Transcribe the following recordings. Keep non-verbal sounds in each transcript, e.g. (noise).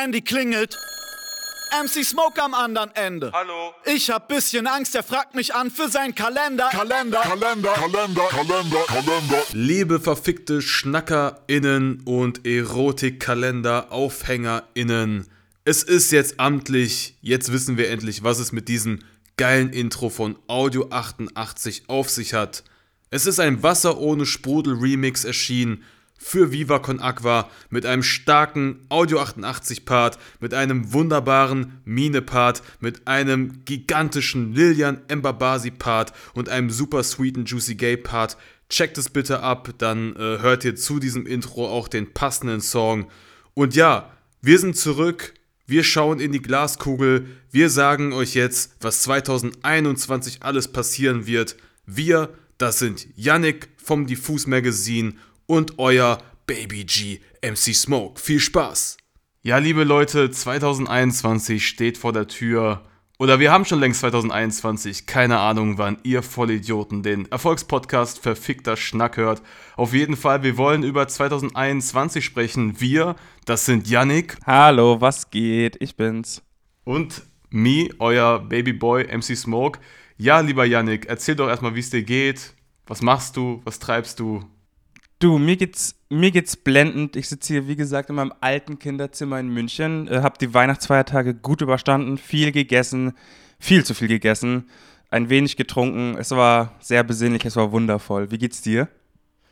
Handy klingelt. MC Smoke am anderen Ende. Hallo. Ich hab bisschen Angst, er fragt mich an für seinen Kalender. Kalender, Kalender, Kalender, Kalender, Kalender. Liebe verfickte SchnackerInnen und Erotikkalender-AufhängerInnen. Es ist jetzt amtlich. Jetzt wissen wir endlich, was es mit diesem geilen Intro von Audio 88 auf sich hat. Es ist ein Wasser ohne Sprudel Remix erschienen für Viva Con Aqua mit einem starken Audio 88 Part, mit einem wunderbaren Mine Part, mit einem gigantischen Lilian Mbabasi Part und einem super sweeten Juicy Gay Part. Checkt es bitte ab, dann äh, hört ihr zu diesem Intro auch den passenden Song. Und ja, wir sind zurück. Wir schauen in die Glaskugel. Wir sagen euch jetzt, was 2021 alles passieren wird. Wir, das sind Yannick vom Diffus Magazine und euer Baby G MC Smoke. Viel Spaß! Ja, liebe Leute, 2021 steht vor der Tür. Oder wir haben schon längst 2021. Keine Ahnung, wann ihr Vollidioten den Erfolgspodcast Verfickter Schnack hört. Auf jeden Fall, wir wollen über 2021 sprechen. Wir, das sind Yannick. Hallo, was geht? Ich bin's. Und me, euer Babyboy MC Smoke. Ja, lieber Yannick, erzähl doch erstmal, wie es dir geht. Was machst du? Was treibst du? Du, mir geht's, mir geht's blendend. Ich sitze hier, wie gesagt, in meinem alten Kinderzimmer in München, äh, habe die Weihnachtsfeiertage gut überstanden, viel gegessen, viel zu viel gegessen, ein wenig getrunken. Es war sehr besinnlich, es war wundervoll. Wie geht's dir?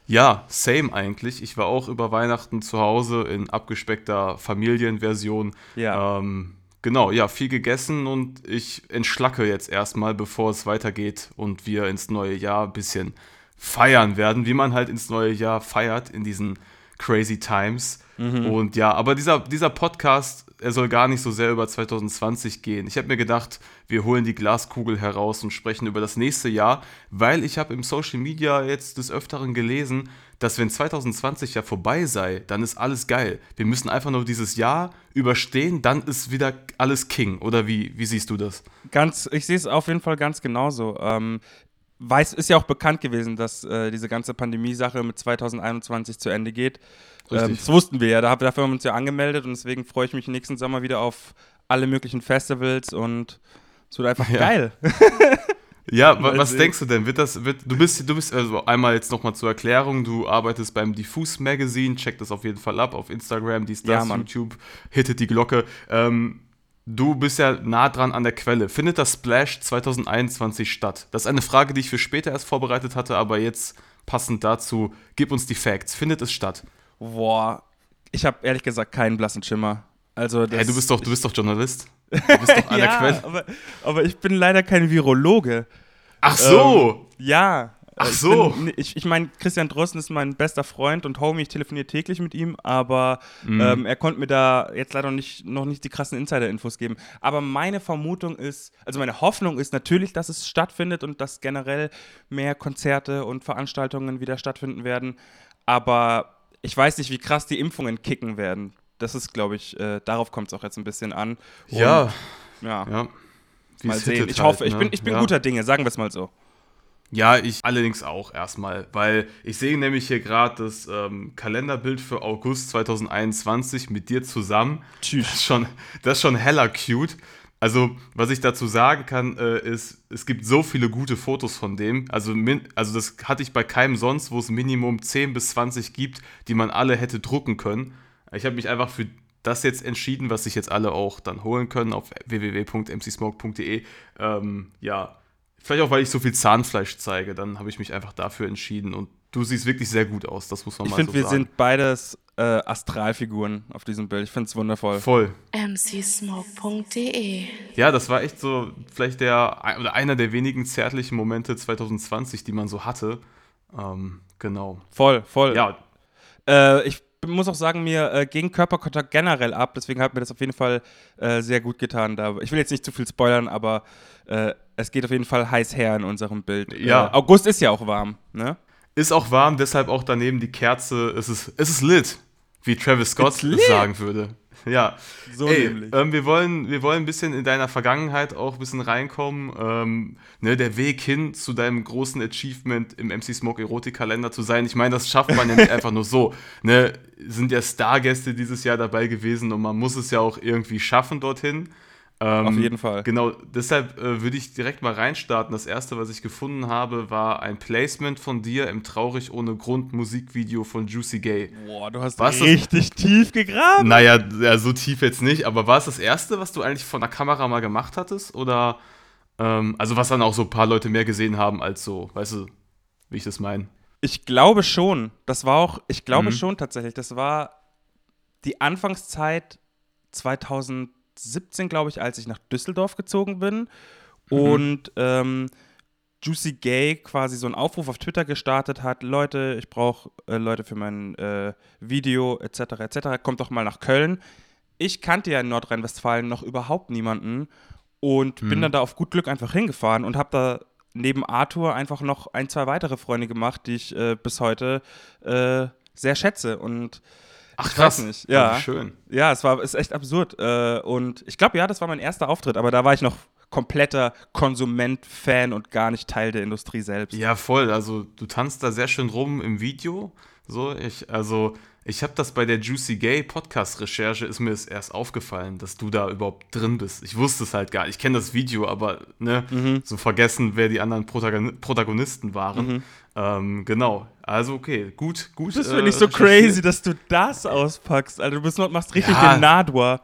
Ja, same eigentlich. Ich war auch über Weihnachten zu Hause in abgespeckter Familienversion. Ja. Ähm, genau, ja, viel gegessen und ich entschlacke jetzt erstmal, bevor es weitergeht und wir ins neue Jahr ein bisschen feiern werden, wie man halt ins neue Jahr feiert in diesen crazy times. Und ja, aber dieser, dieser Podcast, er soll gar nicht so sehr über 2020 gehen. Ich habe mir gedacht, wir holen die Glaskugel heraus und sprechen über das nächste Jahr, weil ich habe im Social Media jetzt des Öfteren gelesen, dass wenn 2020 ja vorbei sei, dann ist alles geil. Wir müssen einfach nur dieses Jahr überstehen, dann ist wieder alles King. Oder wie, wie siehst du das? Ganz, ich sehe es auf jeden Fall ganz genauso. Ähm, weiß, ist ja auch bekannt gewesen, dass äh, diese ganze Pandemie-Sache mit 2021 zu Ende geht. Ähm, das wussten wir ja, da dafür haben wir uns ja angemeldet und deswegen freue ich mich nächsten Sommer wieder auf alle möglichen Festivals und es wird einfach (laughs) Ja. geil. (laughs) Ja, wa- was sehen. denkst du denn? Wird das, wird, du bist, du bist, also einmal jetzt nochmal zur Erklärung, du arbeitest beim Diffus Magazine, check das auf jeden Fall ab, auf Instagram, dies, Ja, das, Mann. YouTube, hittet die Glocke. Ähm, du bist ja nah dran an der Quelle. Findet das Splash 2021 statt? Das ist eine Frage, die ich für später erst vorbereitet hatte, aber jetzt passend dazu, gib uns die Facts. Findet es statt? Boah, ich habe ehrlich gesagt keinen blassen Schimmer. Also das, Hey, du bist doch, du bist doch Journalist. (laughs) Du bist doch an der ja, Quelle. aber, aber ich bin leider kein Virologe. Ach so! Ähm, ja. Ach Ich so. bin- Ich, ich meine, Christian Drosten ist mein bester Freund und Homie, ich telefoniere täglich mit ihm, aber Mhm. ähm, er konnte mir da jetzt leider noch nicht, noch nicht die krassen Insider-Infos geben. Aber meine Vermutung ist, also meine Hoffnung ist natürlich, dass es stattfindet und dass generell mehr Konzerte und Veranstaltungen wieder stattfinden werden. Aber ich weiß nicht, wie krass die Impfungen kicken werden. Das ist, glaube ich, äh, darauf kommt es auch jetzt ein bisschen an. Und, ja, ja. ja. Mal sehen. Ich halt, hoffe, ich ne? bin, ich bin Ja. guter Dinge, sagen wir es mal so. Ja, ich allerdings auch erstmal, weil ich sehe nämlich hier gerade das ähm, Kalenderbild für August 2021 mit dir zusammen. Tschüss. Das ist schon, das ist schon heller cute. Also, was ich dazu sagen kann, äh, ist, es gibt so viele gute Fotos von dem. Also, min, also, das hatte ich bei keinem sonst, wo es Minimum 10 bis 20 gibt, die man alle hätte drucken können. Ich habe mich einfach für das jetzt entschieden, was sich jetzt alle auch dann holen können auf www.mcsmoke.de. Ähm, ja, vielleicht auch, weil ich so viel Zahnfleisch zeige, dann habe ich mich einfach dafür entschieden. Und du siehst wirklich sehr gut aus, das muss man Ich mal finde, so wir sagen. sind beides äh, Astralfiguren auf diesem Bild. Ich finde es wundervoll. voll. mcsmoke.de Ja, das war echt so vielleicht der oder einer der wenigen zärtlichen Momente 2020, die man so hatte. Ähm, genau. Voll, voll. Ja, Äh, ich muss auch sagen, mir äh, ging Körperkontakt generell ab, deswegen hat mir das auf jeden Fall äh, sehr gut getan. Da. Ich will jetzt nicht zu viel spoilern, aber äh, es geht auf jeden Fall heiß her in unserem Bild. Ja. Äh, August ist ja auch warm, ne? ist auch warm, deshalb auch daneben die Kerze. Es ist, es ist lit, wie Travis Scott sagen würde. Ja, So Ey, nämlich. ähm, wir, wollen, wir wollen ein bisschen in deiner Vergangenheit auch ein bisschen reinkommen. Ähm, ne, der Weg hin zu deinem großen Achievement im MC Smoke Erotikkalender zu sein. Ich meine, das schafft man ja nicht (laughs) einfach nur so. Ne, sind ja Stargäste dieses Jahr dabei gewesen und man muss es ja auch irgendwie schaffen dorthin. Ähm, Auf jeden Fall. Genau, deshalb äh, würde ich direkt mal reinstarten. Das erste, was ich gefunden habe, war ein Placement von dir im Traurig ohne Grund Musikvideo von Juicy Gay. Boah, du hast Was ist- richtig tief gegraben. Naja, ja, so tief jetzt nicht, aber war es das erste, was du eigentlich von der Kamera mal gemacht hattest? Oder, ähm, also was dann auch so ein paar Leute mehr gesehen haben als so, weißt du, wie ich das meine? Ich glaube schon. Das war auch, ich glaube Mhm. schon tatsächlich. Das war die Anfangszeit 2017, glaube ich, als ich nach Düsseldorf gezogen bin. Mhm. Und ähm, Juicy Gay quasi so einen Aufruf auf Twitter gestartet hat: Leute, ich brauche äh, Leute für mein äh, Video, etc., etc. Kommt doch mal nach Köln. Ich kannte ja in Nordrhein-Westfalen noch überhaupt niemanden und bin dann da auf gut Glück einfach hingefahren und habe da neben Arthur einfach noch ein, zwei weitere Freunde gemacht, die ich äh, bis heute äh, sehr schätze. Und Ach, ich weiß nicht. Ja, wie schön. ja, es war ist echt absurd. Äh, und ich glaube, ja, das war mein erster Auftritt, aber da war ich noch kompletter Konsument, Fan und gar nicht Teil der Industrie selbst. Ja, voll. Also du tanzt da sehr schön rum im Video. So, ich, also ich habe das bei der Juicy Gay Podcast-Recherche, ist mir das erst aufgefallen, dass du da überhaupt drin bist. Ich wusste es halt gar nicht. Ich kenne das Video, aber ne, Mhm. so vergessen, wer die anderen Protagon Protagonisten waren. Ähm, genau. Also okay, gut, gut. Das äh, finde ich so crazy, dass du das auspackst. Alter, du bist, machst richtig Ja. den Nadwa.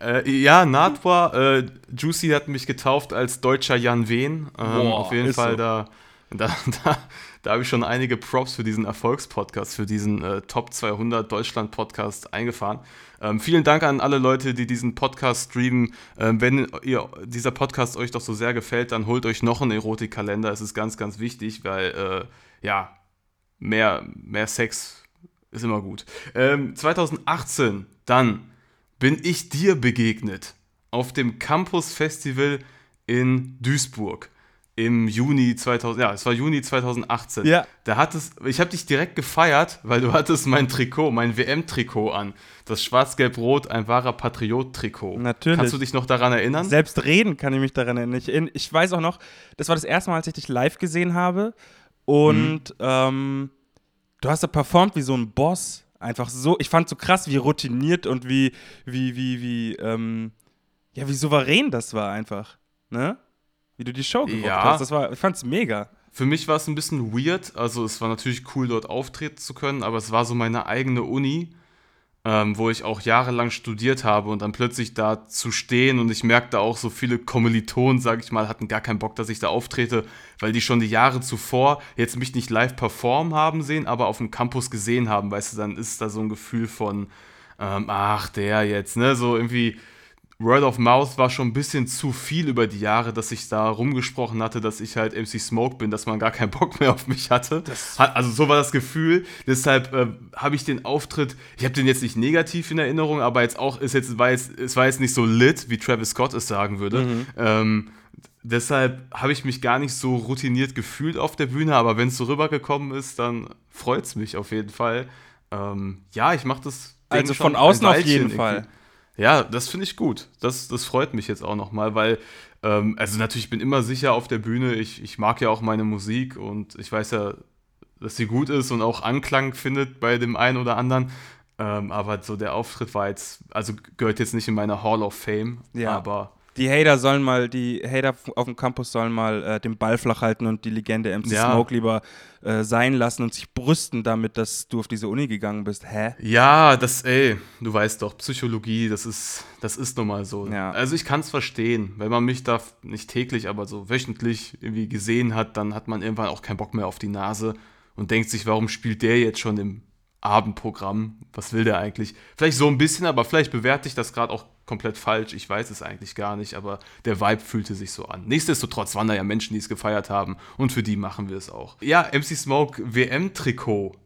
Äh, ja, Nadwa, äh, Juicy hat mich getauft als deutscher Jan Wehn. Ähm, Boah, auf jeden Fall, so. da, da, (laughs) da, da habe ich schon einige Props für diesen Erfolgspodcast, für diesen äh, Top 200 Deutschland-Podcast eingefahren. Ähm, vielen Dank an alle Leute, die diesen Podcast streamen. Ähm, wenn ihr, dieser Podcast euch doch so sehr gefällt, dann holt euch noch einen Erotikkalender. Es ist ganz, ganz wichtig, weil, äh, ja, mehr, mehr Sex ist immer gut. Ähm, 2018, dann bin ich dir begegnet auf dem Campus Festival in Duisburg im Juni 2000, ja, es war Juni 2018. Ja. Da hattest, ich habe dich direkt gefeiert, weil du hattest mein Trikot, mein WM-Trikot an. Das Schwarz-Gelb-Rot, ein wahrer Patriot-Trikot. Natürlich. Kannst du dich noch daran erinnern? Selbst reden kann ich mich daran erinnern. Ich, ich weiß auch noch, das war das erste Mal, als ich dich live gesehen habe. Und ähm, du hast da performt wie so ein Boss. Einfach so, ich fand so krass, wie routiniert und wie, wie, wie, wie, ähm, ja, wie souverän das war einfach. Ne? Wie du die Show gerockt Ja. hast. Das war, ich fand's mega. Für mich war es ein bisschen weird. Also es war natürlich cool, dort auftreten zu können, aber es war so meine eigene Uni, ähm, wo ich auch jahrelang studiert habe und dann plötzlich da zu stehen und ich merkte auch, so viele Kommilitonen, sag ich mal, hatten gar keinen Bock, dass ich da auftrete, weil die schon die Jahre zuvor jetzt mich nicht live performen haben sehen, aber auf dem Campus gesehen haben, weißt du, dann ist da so ein Gefühl von, ähm, ach, der jetzt, ne, so irgendwie Word of Mouth war schon ein bisschen zu viel über die Jahre, dass ich da rumgesprochen hatte, dass ich halt MC Smoke bin, dass man gar keinen Bock mehr auf mich hatte. Hat, also so war das Gefühl. Deshalb äh, habe ich den Auftritt, ich habe den jetzt nicht negativ in Erinnerung, aber jetzt auch ist jetzt war jetzt es war jetzt nicht so lit, wie Travis Scott es sagen würde. Ähm, deshalb habe ich mich gar nicht so routiniert gefühlt auf der Bühne, aber wenn es so rübergekommen ist, dann freut es mich auf jeden Fall. Ähm, ja, ich mache das. Ding Also von außen auf jeden irgendwie. Ja, das finde ich gut. Das, das freut mich jetzt auch nochmal, weil, ähm, also natürlich, ich bin immer sicher auf der Bühne. Ich, ich mag ja auch meine Musik und ich weiß ja, dass sie gut ist und auch Anklang findet bei dem einen oder anderen. Ähm, aber so der Auftritt war jetzt, also gehört jetzt nicht in meine Hall of Fame, Ja. aber Die Hater sollen mal, die Hater auf dem Campus sollen mal äh, den Ball flach halten und die Legende MC Ja. Smoke lieber äh, sein lassen und sich brüsten damit, dass du auf diese Uni gegangen bist. Hä? Ja, das, ey, du weißt doch, Psychologie, das ist, das ist nun mal so. Ja. Also ich kann es verstehen, wenn man mich da nicht täglich, aber so wöchentlich irgendwie gesehen hat, dann hat man irgendwann auch keinen Bock mehr auf die Nase und denkt sich, warum spielt der jetzt schon im Abendprogramm? Was will der eigentlich? Vielleicht so ein bisschen, aber vielleicht bewerte ich das gerade auch komplett falsch. Ich weiß es eigentlich gar nicht, aber der Vibe fühlte sich so an. Nichtsdestotrotz waren da ja Menschen, die es gefeiert haben und für die machen wir es auch. Ja, MC Smoke WM-Trikot.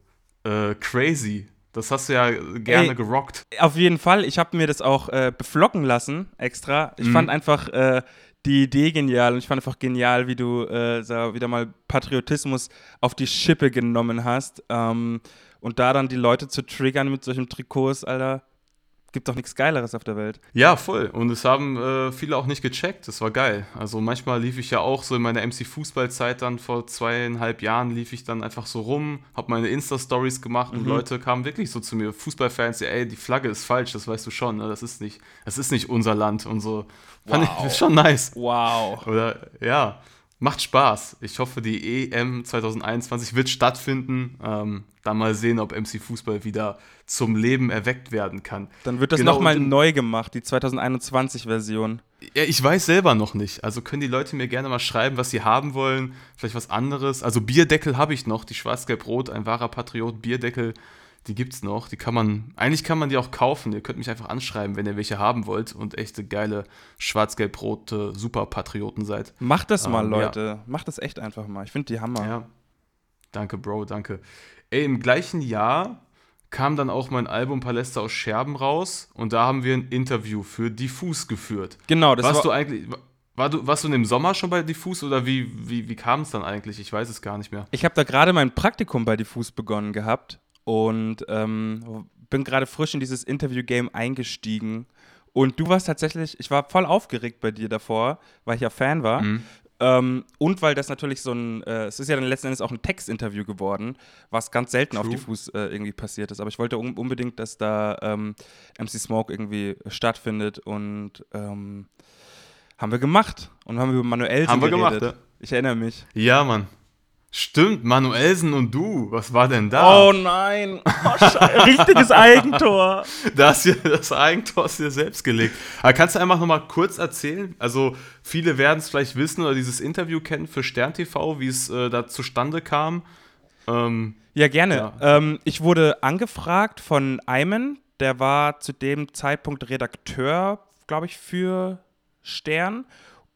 Äh, crazy. Das hast du ja gerne Ey. gerockt. Auf jeden Fall. Ich habe mir das auch äh, beflocken lassen, extra. Mhm. Ich fand einfach äh, die Idee genial und ich fand einfach genial, wie du äh, wieder mal Patriotismus auf die Schippe genommen hast. Ähm, und da dann die Leute zu triggern mit solchen Trikots, Alter. Gibt doch nichts Geileres auf der Welt. Ja, voll. Und es haben äh, viele auch nicht gecheckt. Das war geil. Also manchmal lief ich ja auch so in meiner MC-Fußballzeit dann vor zweieinhalb Jahren lief ich dann einfach so rum, habe meine Insta-Stories gemacht und Leute kamen wirklich so zu mir, Fußballfans, ja, ey, die Flagge ist falsch, das weißt du schon. Ne? Das ist nicht, das ist nicht unser Land und so. Fand Wow. ich ist schon nice. Wow. Oder ja, macht Spaß. Ich hoffe, die EM 2021 wird stattfinden. Ähm, dann mal sehen, ob MC Fußball wieder zum Leben erweckt werden kann. Dann wird das Genau, nochmal neu gemacht, die 2021-Version. Ja, ich weiß selber noch nicht. Also können die Leute mir gerne mal schreiben, was sie haben wollen. Vielleicht was anderes. Also Bierdeckel habe ich noch. Die Schwarz-Gelb-Rot, ein wahrer Patriot. Bierdeckel, die gibt's noch. Die kann man, eigentlich kann man die auch kaufen. Ihr könnt mich einfach anschreiben, wenn ihr welche haben wollt und echte geile schwarz-gelb-rote Superpatrioten seid. Macht das mal, Ähm, ja. Leute. Macht das echt einfach mal. Ich finde die Hammer. Ja. Danke, Bro, danke. Ey, im gleichen Jahr kam dann auch mein Album Paläste aus Scherben raus und da haben wir ein Interview für Diffus geführt. Genau, das warst war, du eigentlich, war du, warst du im Sommer schon bei Diffus oder wie, wie, wie kam es dann eigentlich? Ich weiß es gar nicht mehr. Ich habe da gerade mein Praktikum bei Diffus begonnen gehabt und ähm, bin gerade frisch in dieses Interview-Game eingestiegen. Und du warst tatsächlich, ich war voll aufgeregt bei dir davor, weil ich ja Fan war. Mhm. Ähm, und weil das natürlich so ein, äh, es ist ja dann letzten Endes auch ein Textinterview geworden, was ganz selten auf True. Diffus äh, irgendwie passiert ist. Aber ich wollte un unbedingt, dass da ähm, MC Smoke irgendwie stattfindet und ähm, haben wir gemacht und haben über Manuelsen Haben wir geredet. gemacht, ja. Ich erinnere mich. Ja, Mann. Stimmt, Manuelsen und du, was war denn da? Oh nein, oh, (laughs) richtiges Eigentor. Da hast du das Eigentor du dir selbst gelegt. Aber kannst du einfach nochmal kurz erzählen? Also, viele werden es vielleicht wissen oder dieses Interview kennen für Stern TV, wie es äh, da zustande kam. Ähm, Ja, gerne. Ja. Ähm, ich wurde angefragt von Ayman, der war zu dem Zeitpunkt Redakteur, glaube ich, für Stern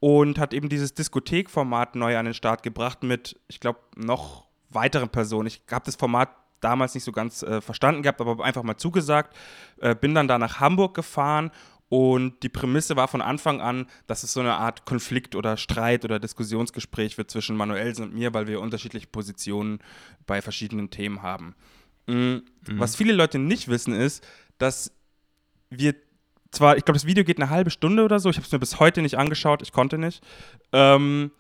und hat eben dieses Diskothekformat neu an den Start gebracht mit, ich glaube, noch weiteren Personen. Ich habe das Format damals nicht so ganz äh, verstanden gehabt, aber einfach mal zugesagt. Äh, bin dann da nach Hamburg gefahren und die Prämisse war von Anfang an, dass es so eine Art Konflikt oder Streit oder Diskussionsgespräch wird zwischen Manuelsen und mir, weil wir unterschiedliche Positionen bei verschiedenen Themen haben. Mm, Was viele Leute nicht wissen, ist, dass wir zwar, ich glaube, das Video geht eine halbe Stunde oder so, ich habe es mir bis heute nicht angeschaut, ich konnte nicht. Ähm,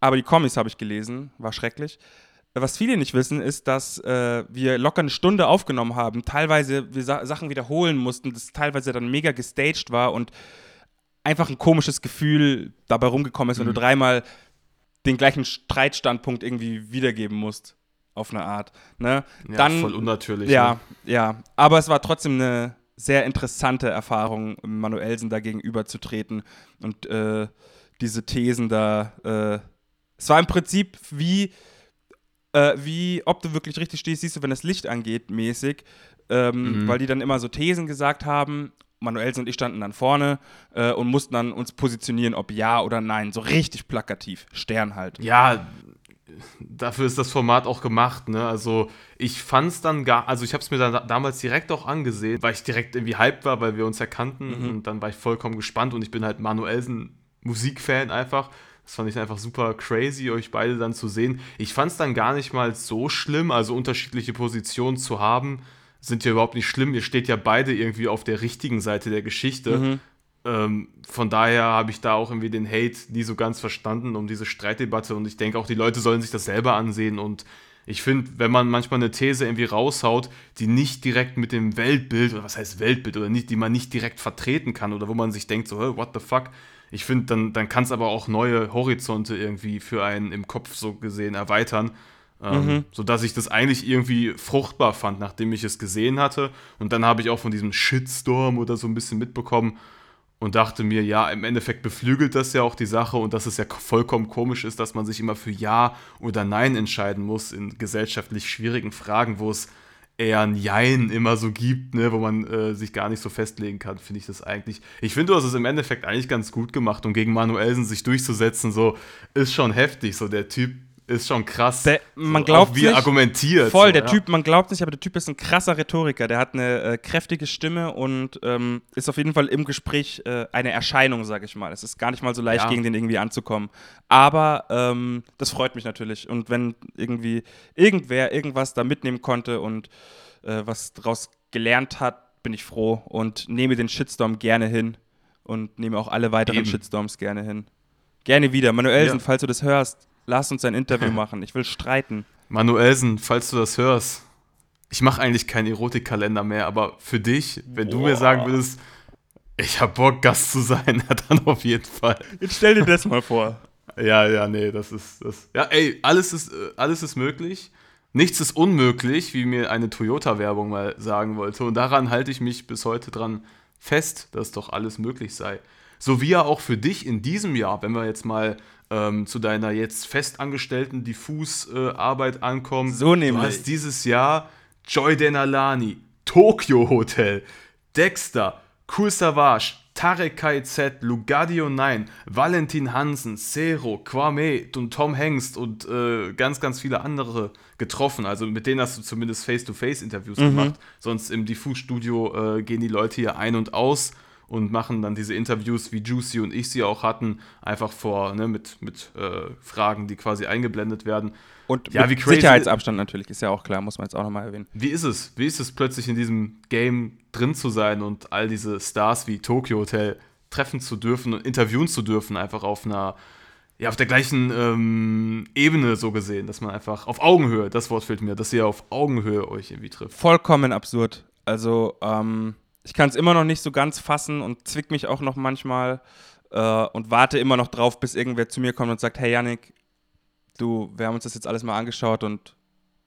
aber die Comics habe ich gelesen, war schrecklich. Was viele nicht wissen, ist, dass äh, wir locker eine Stunde aufgenommen haben, teilweise wir Sa Sachen wiederholen mussten, das teilweise dann mega gestaged war und einfach ein komisches Gefühl dabei rumgekommen ist, wenn du dreimal den gleichen Streitstandpunkt irgendwie wiedergeben musst, auf eine Art. Ne? ja, dann, voll unnatürlich. ja, Ne? ja. Aber es war trotzdem eine sehr interessante Erfahrung, Manuelsen da gegenüberzutreten und äh, diese Thesen da. Äh, es war im Prinzip wie, äh, wie, ob du wirklich richtig stehst, siehst du, wenn das Licht angeht, mäßig. Ähm, Weil die dann immer so Thesen gesagt haben. Manuelsen und ich standen dann vorne äh, und mussten dann uns positionieren, ob ja oder nein. So richtig plakativ. Stern halt. Ja, dafür ist das Format auch gemacht, ne? Also ich fand es dann gar, also ich habe es mir dann damals direkt auch angesehen, weil ich direkt irgendwie hyped war, weil wir uns ja kannten und dann war ich vollkommen gespannt und ich bin halt Manuelsen Musikfan einfach. Das fand ich einfach super crazy, euch beide dann zu sehen. Ich fand es dann gar nicht mal so schlimm, also unterschiedliche Positionen zu haben, sind ja überhaupt nicht schlimm. Ihr steht ja beide irgendwie auf der richtigen Seite der Geschichte. Ähm, von daher habe ich da auch irgendwie den Hate nie so ganz verstanden um diese Streitdebatte und ich denke auch, die Leute sollen sich das selber ansehen und ich finde, wenn man manchmal eine These irgendwie raushaut, die nicht direkt mit dem Weltbild, oder was heißt Weltbild, oder nicht, die man nicht direkt vertreten kann oder wo man sich denkt, so, "Hä, what the fuck, ich finde, dann, dann kann es aber auch neue Horizonte irgendwie für einen im Kopf so gesehen erweitern. Ähm, Sodass ich das eigentlich irgendwie fruchtbar fand, nachdem ich es gesehen hatte. Und dann habe ich auch von diesem Shitstorm oder so ein bisschen mitbekommen und dachte mir, ja, im Endeffekt beflügelt das ja auch die Sache und dass es ja vollkommen komisch ist, dass man sich immer für Ja oder Nein entscheiden muss in gesellschaftlich schwierigen Fragen, wo es eher ein Jein immer so gibt, ne, wo man äh, sich gar nicht so festlegen kann, finde ich das eigentlich. Ich finde, du hast es im Endeffekt eigentlich ganz gut gemacht und gegen Manuelsen sich durchzusetzen, so ist schon heftig. So der Typ ist schon krass. Der- man glaubt wie nicht- argumentiert. Voll, so, der ja. Typ, man glaubt nicht, aber der Typ ist ein krasser Rhetoriker. Der hat eine äh, kräftige Stimme und ähm, ist auf jeden Fall im Gespräch äh, eine Erscheinung, sag ich mal. Es ist gar nicht mal so leicht, Ja. gegen den irgendwie anzukommen. Aber ähm, das freut mich natürlich. Und wenn irgendwie irgendwer irgendwas da mitnehmen konnte und äh, was daraus gelernt hat, bin ich froh und nehme den Shitstorm gerne hin und nehme auch alle weiteren Eben. Shitstorms gerne hin. Gerne wieder. Manuelsen, Ja. falls du das hörst, lass uns ein Interview (laughs) machen. Ich will streiten. Manuelsen, falls du das hörst, ich mache eigentlich keinen Erotikkalender mehr, aber für dich, wenn du mir sagen würdest, ich hab Bock, Gast zu sein, (laughs) dann auf jeden Fall. Jetzt stell dir das mal vor. Ja, ja, nee, das ist das. Ja, ey, alles ist, äh, alles ist möglich. Nichts ist unmöglich, wie mir eine Toyota-Werbung mal sagen wollte. Und daran halte ich mich bis heute dran fest, dass doch alles möglich sei. So wie ja auch für dich in diesem Jahr, wenn wir jetzt mal ähm, zu deiner jetzt festangestellten Diffus-Arbeit äh, ankommen. So nämlich. Du hast dieses Jahr Joy Denalani, Tokyo Hotel, Dexter, Cool Savage, Tarek KZ, Lugardio 9, Valentin Hansen, Zero, Kwame und Tom Hengst und äh, ganz, ganz viele andere getroffen. Also mit denen hast du zumindest Face-to-Face-Interviews gemacht. Sonst im Diffus-Studio äh, gehen die Leute hier ein und aus und machen dann diese Interviews, wie Juicy und ich sie auch hatten, einfach vor, ne, mit, mit äh, Fragen, die quasi eingeblendet werden. Und Ja, wie crazy- Sicherheitsabstand natürlich, ist ja auch klar, muss man jetzt auch nochmal erwähnen. Wie ist es? Wie ist es plötzlich in diesem Game drin zu sein und all diese Stars wie Tokyo Hotel treffen zu dürfen und interviewen zu dürfen, einfach auf einer, ja, auf der gleichen ähm, Ebene so gesehen, dass man einfach auf Augenhöhe, das Wort fehlt mir, dass ihr auf Augenhöhe euch irgendwie trifft. Vollkommen absurd. Also, ähm, ich kann es immer noch nicht so ganz fassen und zwick mich auch noch manchmal äh, und warte immer noch drauf, bis irgendwer zu mir kommt und sagt, hey Yannick, du, wir haben uns das jetzt alles mal angeschaut und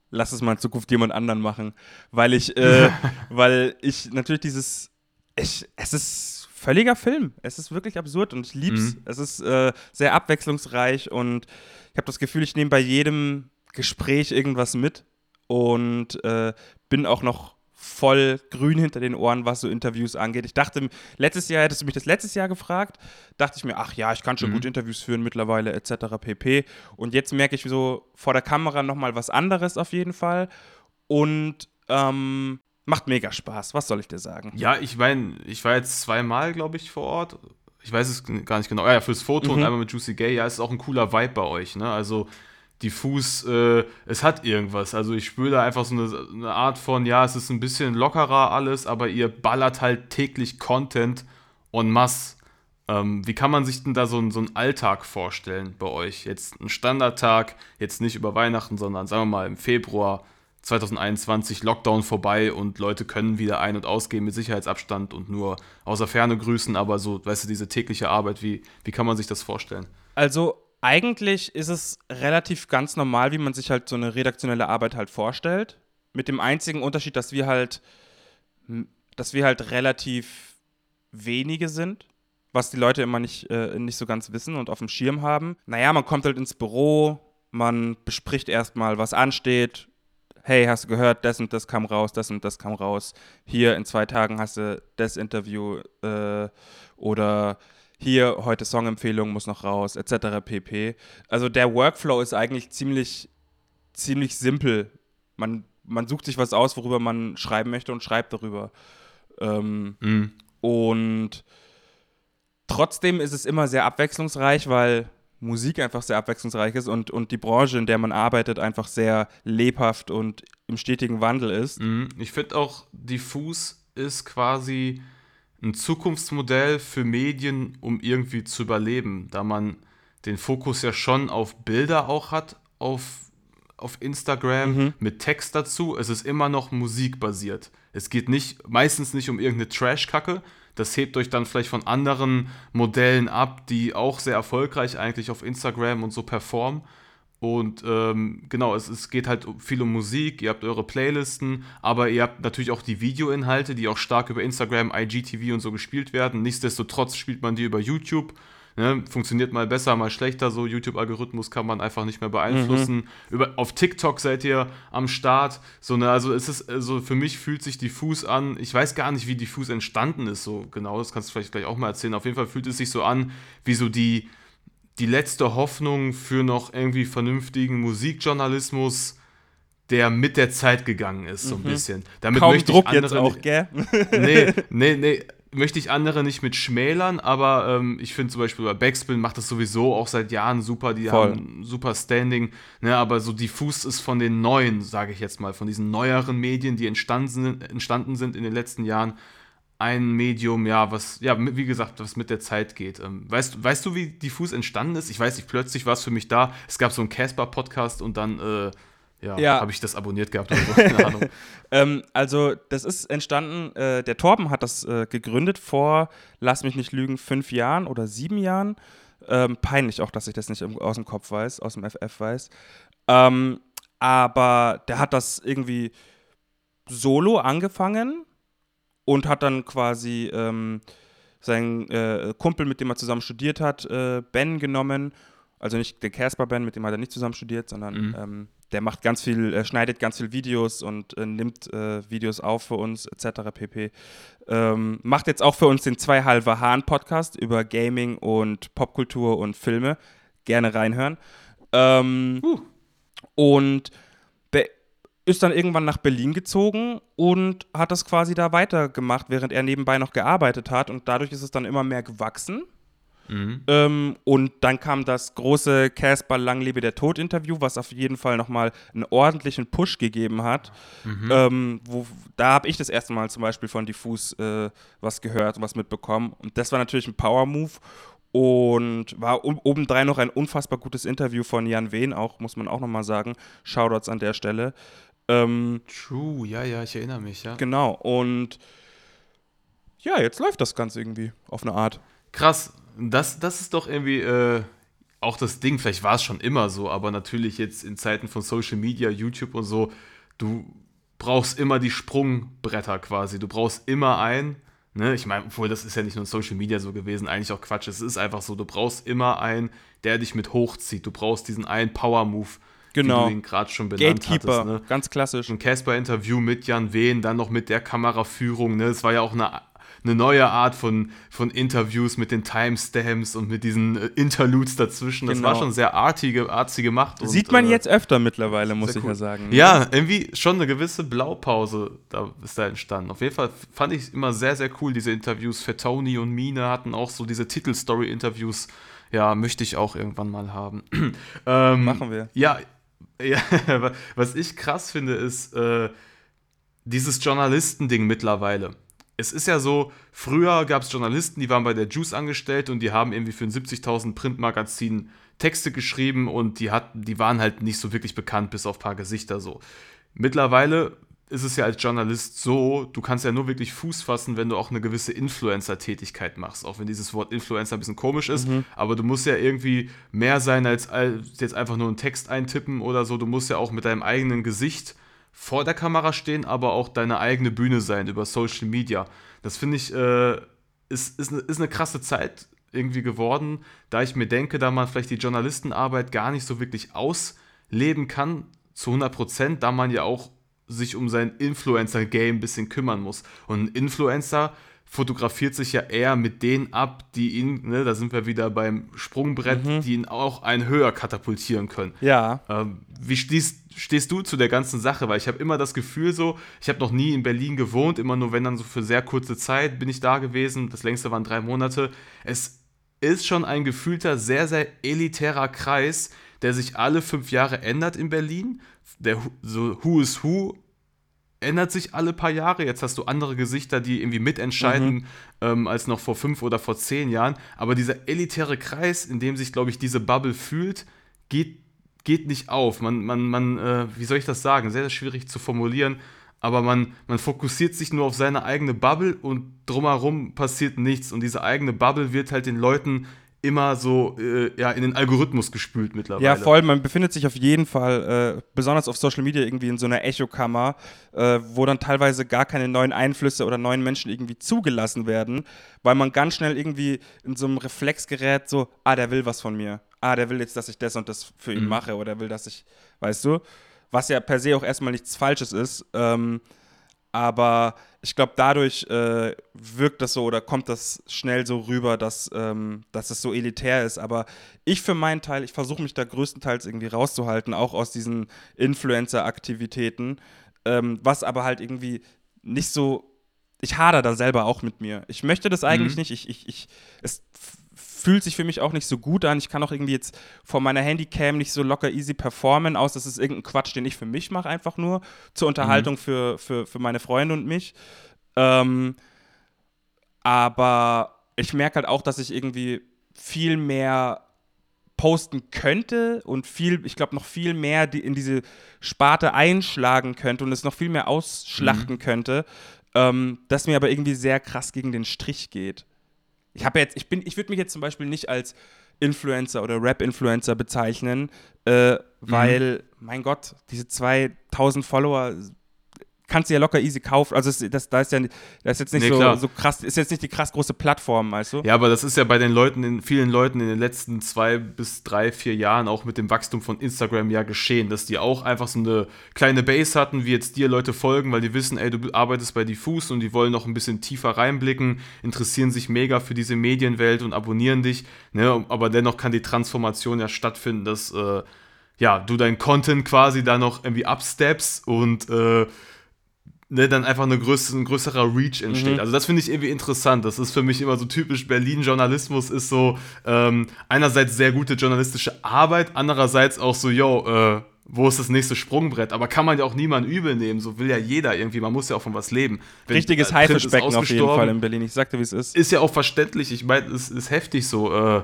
lass es mal in Zukunft jemand anderen machen. Weil ich, äh, (laughs) weil ich natürlich dieses, ich, es ist völliger Film. Es ist wirklich absurd und ich lieb's. Mhm. Es ist äh, sehr abwechslungsreich und ich habe das Gefühl, ich nehme bei jedem Gespräch irgendwas mit und äh, bin auch noch voll grün hinter den Ohren, was so Interviews angeht. Ich dachte, letztes Jahr hättest du mich das letztes Jahr gefragt, dachte ich mir, ach ja, ich kann schon gut Interviews führen mittlerweile etc. pp. Und jetzt merke ich so vor der Kamera nochmal was anderes auf jeden Fall und ähm, macht mega Spaß. Was soll ich dir sagen? Ja, ich meine, ich war jetzt zweimal, glaube ich, vor Ort. Ich weiß es gar nicht genau. Ja, fürs Foto und einmal mit Juicy Gay. Ja, es ist auch ein cooler Vibe bei euch, ne? Also diffus, äh, es hat irgendwas. Also ich spüre da einfach so eine, eine Art von, ja, es ist ein bisschen lockerer alles, aber ihr ballert halt täglich Content en masse. Ähm, wie kann man sich denn da so, so einen Alltag vorstellen bei euch? Jetzt ein Standardtag, jetzt nicht über Weihnachten, sondern sagen wir mal im Februar 2021, Lockdown vorbei und Leute können wieder ein- und ausgehen mit Sicherheitsabstand und nur außer Ferne grüßen, aber so, weißt du, diese tägliche Arbeit, wie, wie kann man sich das vorstellen? Also eigentlich ist es relativ ganz normal, wie man sich halt so eine redaktionelle Arbeit halt vorstellt. Mit dem einzigen Unterschied, dass wir halt, dass wir halt relativ wenige sind, was die Leute immer nicht, äh, nicht so ganz wissen und auf dem Schirm haben. Naja, man kommt halt ins Büro, man bespricht erstmal, was ansteht. Hey, hast du gehört, das und das kam raus, das und das kam raus. Hier in zwei Tagen hast du das Interview äh, oder hier heute Songempfehlung muss noch raus, etc. pp. Also der Workflow ist eigentlich ziemlich, ziemlich simpel. Man, man sucht sich was aus, worüber man schreiben möchte und schreibt darüber. Ähm, Mhm. und trotzdem ist es immer sehr abwechslungsreich, weil Musik einfach sehr abwechslungsreich ist und, und die Branche, in der man arbeitet, einfach sehr lebhaft und im stetigen Wandel ist. Mhm. Ich finde auch, diffus ist quasi ein Zukunftsmodell für Medien, um irgendwie zu überleben, da man den Fokus ja schon auf Bilder auch hat, auf, auf Instagram mit Text dazu. Es ist immer noch musikbasiert. Es geht nicht, meistens nicht um irgendeine Trash-Kacke. Das hebt euch dann vielleicht von anderen Modellen ab, die auch sehr erfolgreich eigentlich auf Instagram und so performen. Und ähm, genau, es, es geht halt viel um Musik, ihr habt eure Playlisten, aber ihr habt natürlich auch die Videoinhalte, die auch stark über Instagram, IGTV und so gespielt werden. Nichtsdestotrotz spielt man die über YouTube. Ne? Funktioniert mal besser, mal schlechter. So YouTube-Algorithmus kann man einfach nicht mehr beeinflussen. Über, auf TikTok seid ihr am Start. So, ne, also es ist, also für mich fühlt sich Diffus an. Ich weiß gar nicht, wie Diffus entstanden ist, so genau. Das kannst du vielleicht gleich auch mal erzählen. Auf jeden Fall fühlt es sich so an, wie so die die letzte Hoffnung für noch irgendwie vernünftigen Musikjournalismus, der mit der Zeit gegangen ist, so ein bisschen. Damit Kaum möchte Druck ich jetzt andere auch, nicht- gell? (laughs) Nee, nee, nee. möchte ich andere nicht mit schmälern, aber ähm, ich finde zum Beispiel bei Backspin macht das sowieso auch seit Jahren super, die Voll. haben super Standing, ne, aber so diffus ist von den neuen, sage ich jetzt mal, von diesen neueren Medien, die entstanden sind, entstanden sind in den letzten Jahren, ein Medium, ja, was, ja, wie gesagt, was mit der Zeit geht. Ähm, weißt, weißt du, wie diffus entstanden ist? Ich weiß nicht, plötzlich war es für mich da. Es gab so einen Casper-Podcast und dann, äh, ja, Ja. habe ich das abonniert gehabt oder so. Keine (laughs) Ahnung. Ähm, also, das ist entstanden, äh, der Torben hat das äh, gegründet vor, lass mich nicht lügen, fünf Jahren oder sieben Jahren. Ähm, peinlich auch, dass ich das nicht aus dem Kopf weiß, aus dem FF weiß. Ähm, aber der hat das irgendwie solo angefangen und hat dann quasi ähm, seinen äh, Kumpel, mit dem er zusammen studiert hat, äh, Ben genommen. Also nicht den Casper Ben, mit dem hat er nicht zusammen studiert, sondern Mhm. ähm, der macht ganz viel, äh, schneidet ganz viel Videos und äh, nimmt äh, Videos auf für uns, etc. pp. Ähm, macht jetzt auch für uns den zwei halber Hahn Podcast über Gaming und Popkultur und Filme. Gerne reinhören. Ähm, Und be- ist dann irgendwann nach Berlin gezogen und hat das quasi da weitergemacht, während er nebenbei noch gearbeitet hat. Und dadurch ist es dann immer mehr gewachsen. Ähm, und dann kam das große Casper Lang lebe der Tod Interview, was auf jeden Fall nochmal einen ordentlichen Push gegeben hat. Ähm, wo, da habe ich das erste Mal zum Beispiel von Diffus äh, was gehört und was mitbekommen. Und das war natürlich ein Power-Move und war um, obendrein noch ein unfassbar gutes Interview von Jan Wehn, auch, muss man auch nochmal sagen. Shoutouts an der Stelle. Ähm, True, ja, ja, ich erinnere mich, ja. genau, und ja, jetzt läuft das Ganze irgendwie auf eine Art. Krass, das, das ist doch irgendwie äh, auch das Ding. Vielleicht war es schon immer so, aber natürlich jetzt in Zeiten von Social Media, YouTube und so, du brauchst immer die Sprungbretter quasi. Du brauchst immer einen. Ne? Ich meine, obwohl das ist ja nicht nur in Social Media so gewesen, eigentlich auch Quatsch. Es ist einfach so, du brauchst immer einen, der dich mit hochzieht. Du brauchst diesen einen Power-Move, Genau. wie du ihn gerade schon benannt Gatekeeper, hattest. Ne? ganz klassisch. ein Casper-Interview mit Jan Wehn, dann noch mit der Kameraführung. Ne? Es war ja auch eine, eine neue Art von, von Interviews mit den Timestamps und mit diesen äh, Interludes dazwischen. Das Genau. war schon sehr artige, artig gemacht. Und, Sieht man äh, jetzt öfter mittlerweile, muss ich cool. ja sagen. Ja, irgendwie schon eine gewisse Blaupause da ist da entstanden. Auf jeden Fall fand ich immer sehr, sehr cool, diese Interviews. Fettoni und Mine hatten auch so diese Titelstory-Interviews. Ja, möchte ich auch irgendwann mal haben. (clears throat) ähm, Machen wir. Ja, ja, (laughs) was ich krass finde, ist äh, dieses Journalistending mittlerweile. Es ist ja so, früher gab es Journalisten, die waren bei der Juice angestellt und die haben irgendwie für ein 70.000 Printmagazin Texte geschrieben und die, hatten, die waren halt nicht so wirklich bekannt, bis auf ein paar Gesichter so. Mittlerweile ist es ja als Journalist so, du kannst ja nur wirklich Fuß fassen, wenn du auch eine gewisse Influencer-Tätigkeit machst. Auch wenn dieses Wort Influencer ein bisschen komisch ist, aber du musst ja irgendwie mehr sein als, als jetzt einfach nur einen Text eintippen oder so. Du musst ja auch mit deinem eigenen Gesicht vor der Kamera stehen, aber auch deine eigene Bühne sein über Social Media. Das finde ich, äh, ist, ist, eine, ist eine krasse Zeit irgendwie geworden, da ich mir denke, da man vielleicht die Journalistenarbeit gar nicht so wirklich ausleben kann zu 100 Prozent, da man ja auch sich um sein Influencer-Game ein bisschen kümmern muss. Und ein Influencer fotografiert sich ja eher mit denen ab, die ihn, ne, da sind wir wieder beim Sprungbrett, die ihn auch einen höher katapultieren können. Ja. Ähm, wie stehst, stehst du zu der ganzen Sache? Weil ich habe immer das Gefühl so, ich habe noch nie in Berlin gewohnt, immer nur wenn dann so für sehr kurze Zeit bin ich da gewesen. Das längste waren drei Monate. Es ist schon ein gefühlter, sehr, sehr elitärer Kreis, der sich alle fünf Jahre ändert in Berlin. Der Who- so Who is Who ändert sich alle paar Jahre. Jetzt hast du andere Gesichter, die irgendwie mitentscheiden, ähm, als noch vor fünf oder vor zehn Jahren. Aber dieser elitäre Kreis, in dem sich, glaube ich, diese Bubble fühlt, geht, geht nicht auf. Man, man, man äh, wie soll ich das sagen? Sehr, sehr schwierig zu formulieren. Aber man, man fokussiert sich nur auf seine eigene Bubble und drumherum passiert nichts. Und diese eigene Bubble wird halt den Leuten immer so äh, ja, in den Algorithmus gespült mittlerweile. Ja, voll. Man befindet sich auf jeden Fall, äh, besonders auf Social Media, irgendwie in so einer Echokammer, äh, wo dann teilweise gar keine neuen Einflüsse oder neuen Menschen irgendwie zugelassen werden, weil man ganz schnell irgendwie in so einem Reflex gerät, so, ah, der will was von mir. Ah, der will jetzt, dass ich das und das für ihn mache oder der will, dass ich, weißt du, was ja per se auch erstmal nichts Falsches ist. Ähm, aber ich glaube, dadurch äh, wirkt das so oder kommt das schnell so rüber, dass, ähm, dass es so elitär ist. Aber ich für meinen Teil, ich versuche mich da größtenteils irgendwie rauszuhalten, auch aus diesen Influencer-Aktivitäten, ähm, was aber halt irgendwie nicht so ich hader da selber auch mit mir. Ich möchte das eigentlich Mhm. nicht. Ich, ich, ich, es fühlt sich für mich auch nicht so gut an. Ich kann auch irgendwie jetzt vor meiner Handycam nicht so locker easy performen, aus das ist irgendein Quatsch, den ich für mich mache, einfach nur zur Unterhaltung Mhm. für, für, für meine Freunde und mich. Ähm, aber ich merke halt auch, dass ich irgendwie viel mehr posten könnte und viel, ich glaube, noch viel mehr die, in diese Sparte einschlagen könnte und es noch viel mehr ausschlachten könnte, ähm, das mir aber irgendwie sehr krass gegen den Strich geht. Ich habe jetzt, ich bin, ich würde mich jetzt zum Beispiel nicht als Influencer oder Rap-Influencer bezeichnen, äh, weil, mein Gott, diese 2000 Follower kannst du ja locker easy kaufen. Also es, das, da ist ja, das ist jetzt nicht Nee, so, so krass, ist jetzt nicht die krass große Plattform, weißt du? Ja, aber das ist ja bei den Leuten, in vielen Leuten in den letzten zwei bis drei, vier Jahren auch mit dem Wachstum von Instagram ja geschehen, dass die auch einfach so eine kleine Base hatten, wie jetzt dir Leute folgen, weil die wissen, ey, du arbeitest bei Diffus und die wollen noch ein bisschen tiefer reinblicken, interessieren sich mega für diese Medienwelt und abonnieren dich, ne? aber dennoch kann die Transformation ja stattfinden, dass äh, ja, du dein Content quasi da noch irgendwie upsteps und äh, ne, dann einfach eine größere, ein größerer Reach entsteht. Mhm. Also das finde ich irgendwie interessant. Das ist für mich immer so typisch Berlin-Journalismus ist so ähm, einerseits sehr gute journalistische Arbeit, andererseits auch so, yo, äh, wo ist das nächste Sprungbrett? Aber kann man ja auch niemand übel nehmen. So will ja jeder irgendwie. Man muss ja auch von was leben. Wenn, Richtiges äh, Haifischbecken auf jeden Fall in Berlin. Ich sagte, wie es ist. ist ja auch verständlich. Ich meine, es ist heftig so. Äh,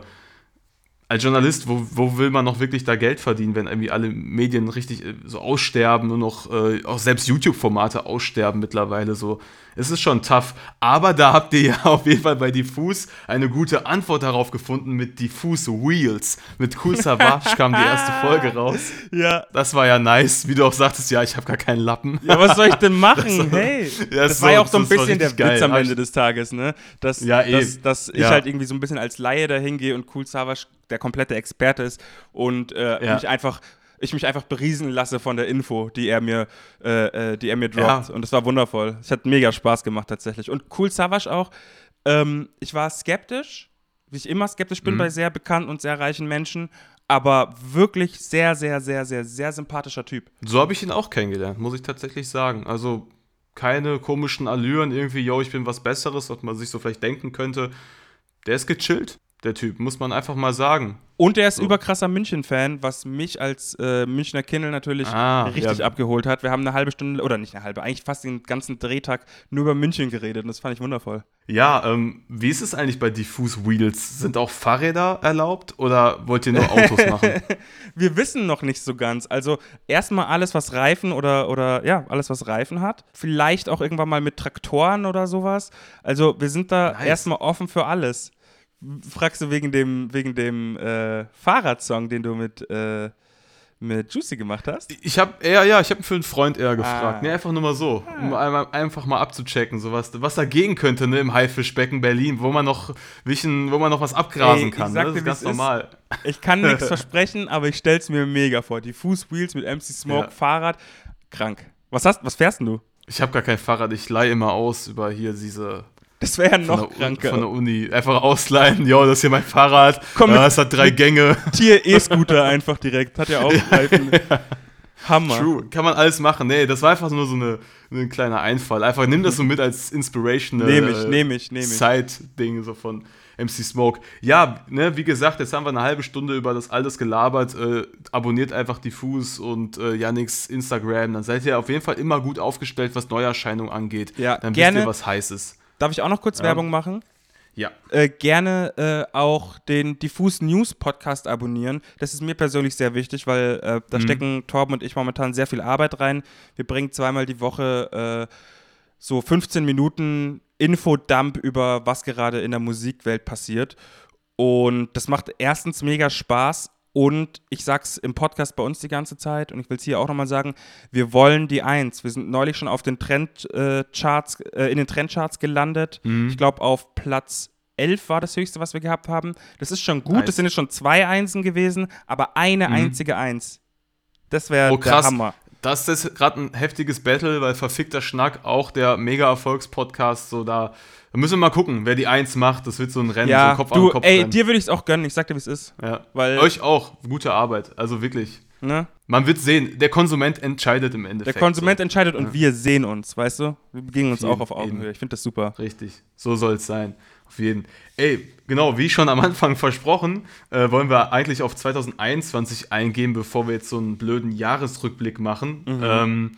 als Journalist, wo, wo will man noch wirklich da Geld verdienen, wenn irgendwie alle Medien richtig äh, so aussterben, nur noch äh, auch selbst YouTube-Formate aussterben mittlerweile so. Es ist schon tough. Aber da habt ihr ja (laughs) auf jeden Fall bei Diffus eine gute Antwort darauf gefunden mit Diffus Wheels. Mit Cool Savage kam die erste (laughs) Folge raus. Ja. Das war ja nice, wie du auch sagtest, ja, ich habe gar keinen Lappen. Ja, was soll ich denn (laughs) machen? Das war- hey, Ja, das so- war ja auch so ein das bisschen der geil. Witz am Ende des Tages, ne? Dass, Ja, eh. dass, dass ich Ja. halt irgendwie so ein bisschen als Laie dahin gehe und Cool Savage der komplette Experte ist und äh, Ja. mich einfach ich mich einfach beriesen lasse von der Info, die er mir, äh, äh, die er mir droppt. Ja. Und das war wundervoll. Es hat mega Spaß gemacht tatsächlich. Und Cool Savage auch. Ähm, ich war skeptisch, wie ich immer skeptisch Mhm. bin bei sehr bekannten und sehr reichen Menschen, aber wirklich sehr, sehr, sehr, sehr, sehr sympathischer Typ. So habe ich ihn auch kennengelernt, muss ich tatsächlich sagen. Also keine komischen Allüren, irgendwie, yo, ich bin was Besseres, was man sich so vielleicht denken könnte. Der ist gechillt, der Typ, muss man einfach mal sagen. Und er ist So. überkrasser München-Fan, was mich als äh, Münchner Kindle natürlich Ah, richtig ja. abgeholt hat. Wir haben eine halbe Stunde, oder nicht eine halbe, eigentlich fast den ganzen Drehtag nur über München geredet und das fand ich wundervoll. Ja, ähm, wie ist es eigentlich bei Diffuse Wheels? Sind auch Fahrräder erlaubt oder wollt ihr nur Autos (laughs) machen? Wir wissen noch nicht so ganz. Also erstmal alles, was Reifen oder, oder ja, alles, was Reifen hat. Vielleicht auch irgendwann mal mit Traktoren oder sowas. Also wir sind da Nice. erstmal offen für alles. Fragst du wegen dem, wegen dem äh, Fahrradsong, den du mit, äh, mit Juicy gemacht hast? Ich habe eher, ja, ich habe für einen Freund eher gefragt. Ah. Nee, einfach nur mal so, um einmal, einfach mal abzuchecken, so was, was dagegen könnte, ne, im Haifischbecken Berlin, wo man noch, wischen, wo man noch was abgrasen Ey, kann. sag Ne? Das ist ganz ist. normal. Ich kann (laughs) nichts versprechen, aber ich stell's mir mega vor. Die Fußwheels mit MC Smoke, Ja. Fahrrad, krank. Was hast, was fährst denn du? Ich habe gar kein Fahrrad, ich leihe immer aus über hier diese Das wäre ja von noch der, kranker. von der Uni. Einfach ausleihen, jo, das ist hier mein Fahrrad. Komm ja, es hat drei Gänge. Tier (laughs) E-Scooter einfach direkt. Hat ja auch Reifen. (laughs) Hammer. True, kann man alles machen. Nee, das war einfach nur so eine, ein kleiner Einfall. Einfach nimm das so mit als Inspirational Nehm ich, nehm ich, nehm ich. Side-Ding so von MC Smoke. Ja, ne, wie gesagt, jetzt haben wir eine halbe Stunde über das alles gelabert. Äh, abonniert einfach Diffus und äh, Yannicks Instagram. Dann seid ihr auf jeden Fall immer gut aufgestellt, was Neuerscheinungen angeht. Ja, Dann gerne. wisst ihr, was heiß ist. Darf ich auch noch kurz Ja. Werbung machen? Ja. Äh, gerne äh, auch den Diffus News Podcast abonnieren. Das ist mir persönlich sehr wichtig, weil äh, da stecken Torben und ich momentan sehr viel Arbeit rein. Wir bringen zweimal die Woche äh, so 15 Minuten Infodump über was gerade in der Musikwelt passiert. Und das macht erstens mega Spaß. Und ich sag's im Podcast bei uns die ganze Zeit und ich will es hier auch nochmal sagen, wir wollen die Eins. Wir sind neulich schon auf den Trendcharts, äh, in den Trendcharts gelandet. Ich glaube auf Platz 11 war das höchste, was wir gehabt haben. Das ist schon gut, Nice. das sind jetzt schon zwei Einsen gewesen, aber eine einzige Eins. Das wäre Oh, der. Hammer. Das ist gerade ein heftiges Battle, weil verfickter Schnack auch der Mega-Erfolgs-Podcast, so da, da müssen wir mal gucken, wer die Eins macht. Das wird so ein Rennen, so Ja, ein Kopf du, an Kopf ey, Rennen. dir würde ich es auch gönnen. Ich sag dir, wie es ist. Ja. Weil- Euch auch, gute Arbeit, also wirklich. Ne? Man wird sehen, der Konsument entscheidet im Der Endeffekt. Konsument entscheidet und wir sehen uns, weißt du? Wir begegnen uns auch auf eben. Augenhöhe. Ich finde das super. So. Richtig, so soll es sein. Auf jeden. Ey, genau, wie schon am Anfang versprochen, äh, wollen wir eigentlich auf 2021 eingehen, bevor wir jetzt so einen blöden Jahresrückblick machen. Mhm. Ähm,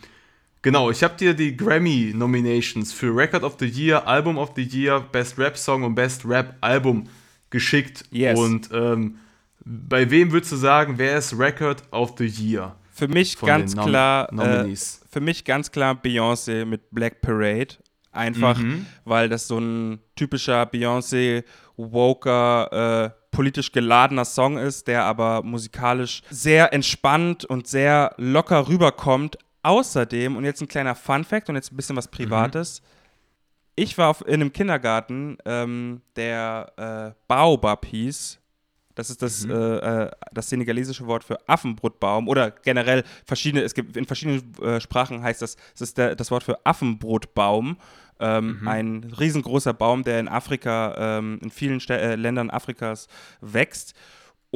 genau, ich habe dir die Grammy-Nominations für Record of the Year, Album of the Year, Best Rap Song und Best Rap Album geschickt. Yes. Und ähm, bei wem würdest du sagen, wer ist Record of the Year? Für mich ganz klar, äh, für mich ganz klar Beyoncé mit Black Parade. Einfach, Mhm. weil das so ein typischer Beyoncé Woker, äh, politisch geladener Song ist, der aber musikalisch sehr entspannt und sehr locker rüberkommt. Außerdem, und jetzt ein kleiner Fun-Fact und jetzt ein bisschen was Privates. Ich war auf, in einem Kindergarten, ähm, der äh, Baobab hieß. Das ist das, äh, äh, das senegalesische Wort für Affenbrotbaum oder generell verschiedene, es gibt in verschiedenen äh, Sprachen heißt das, das ist der, das Wort für Affenbrotbaum. Ähm, Ein riesengroßer Baum, der in Afrika, ähm, in vielen Stä äh, Ländern Afrikas wächst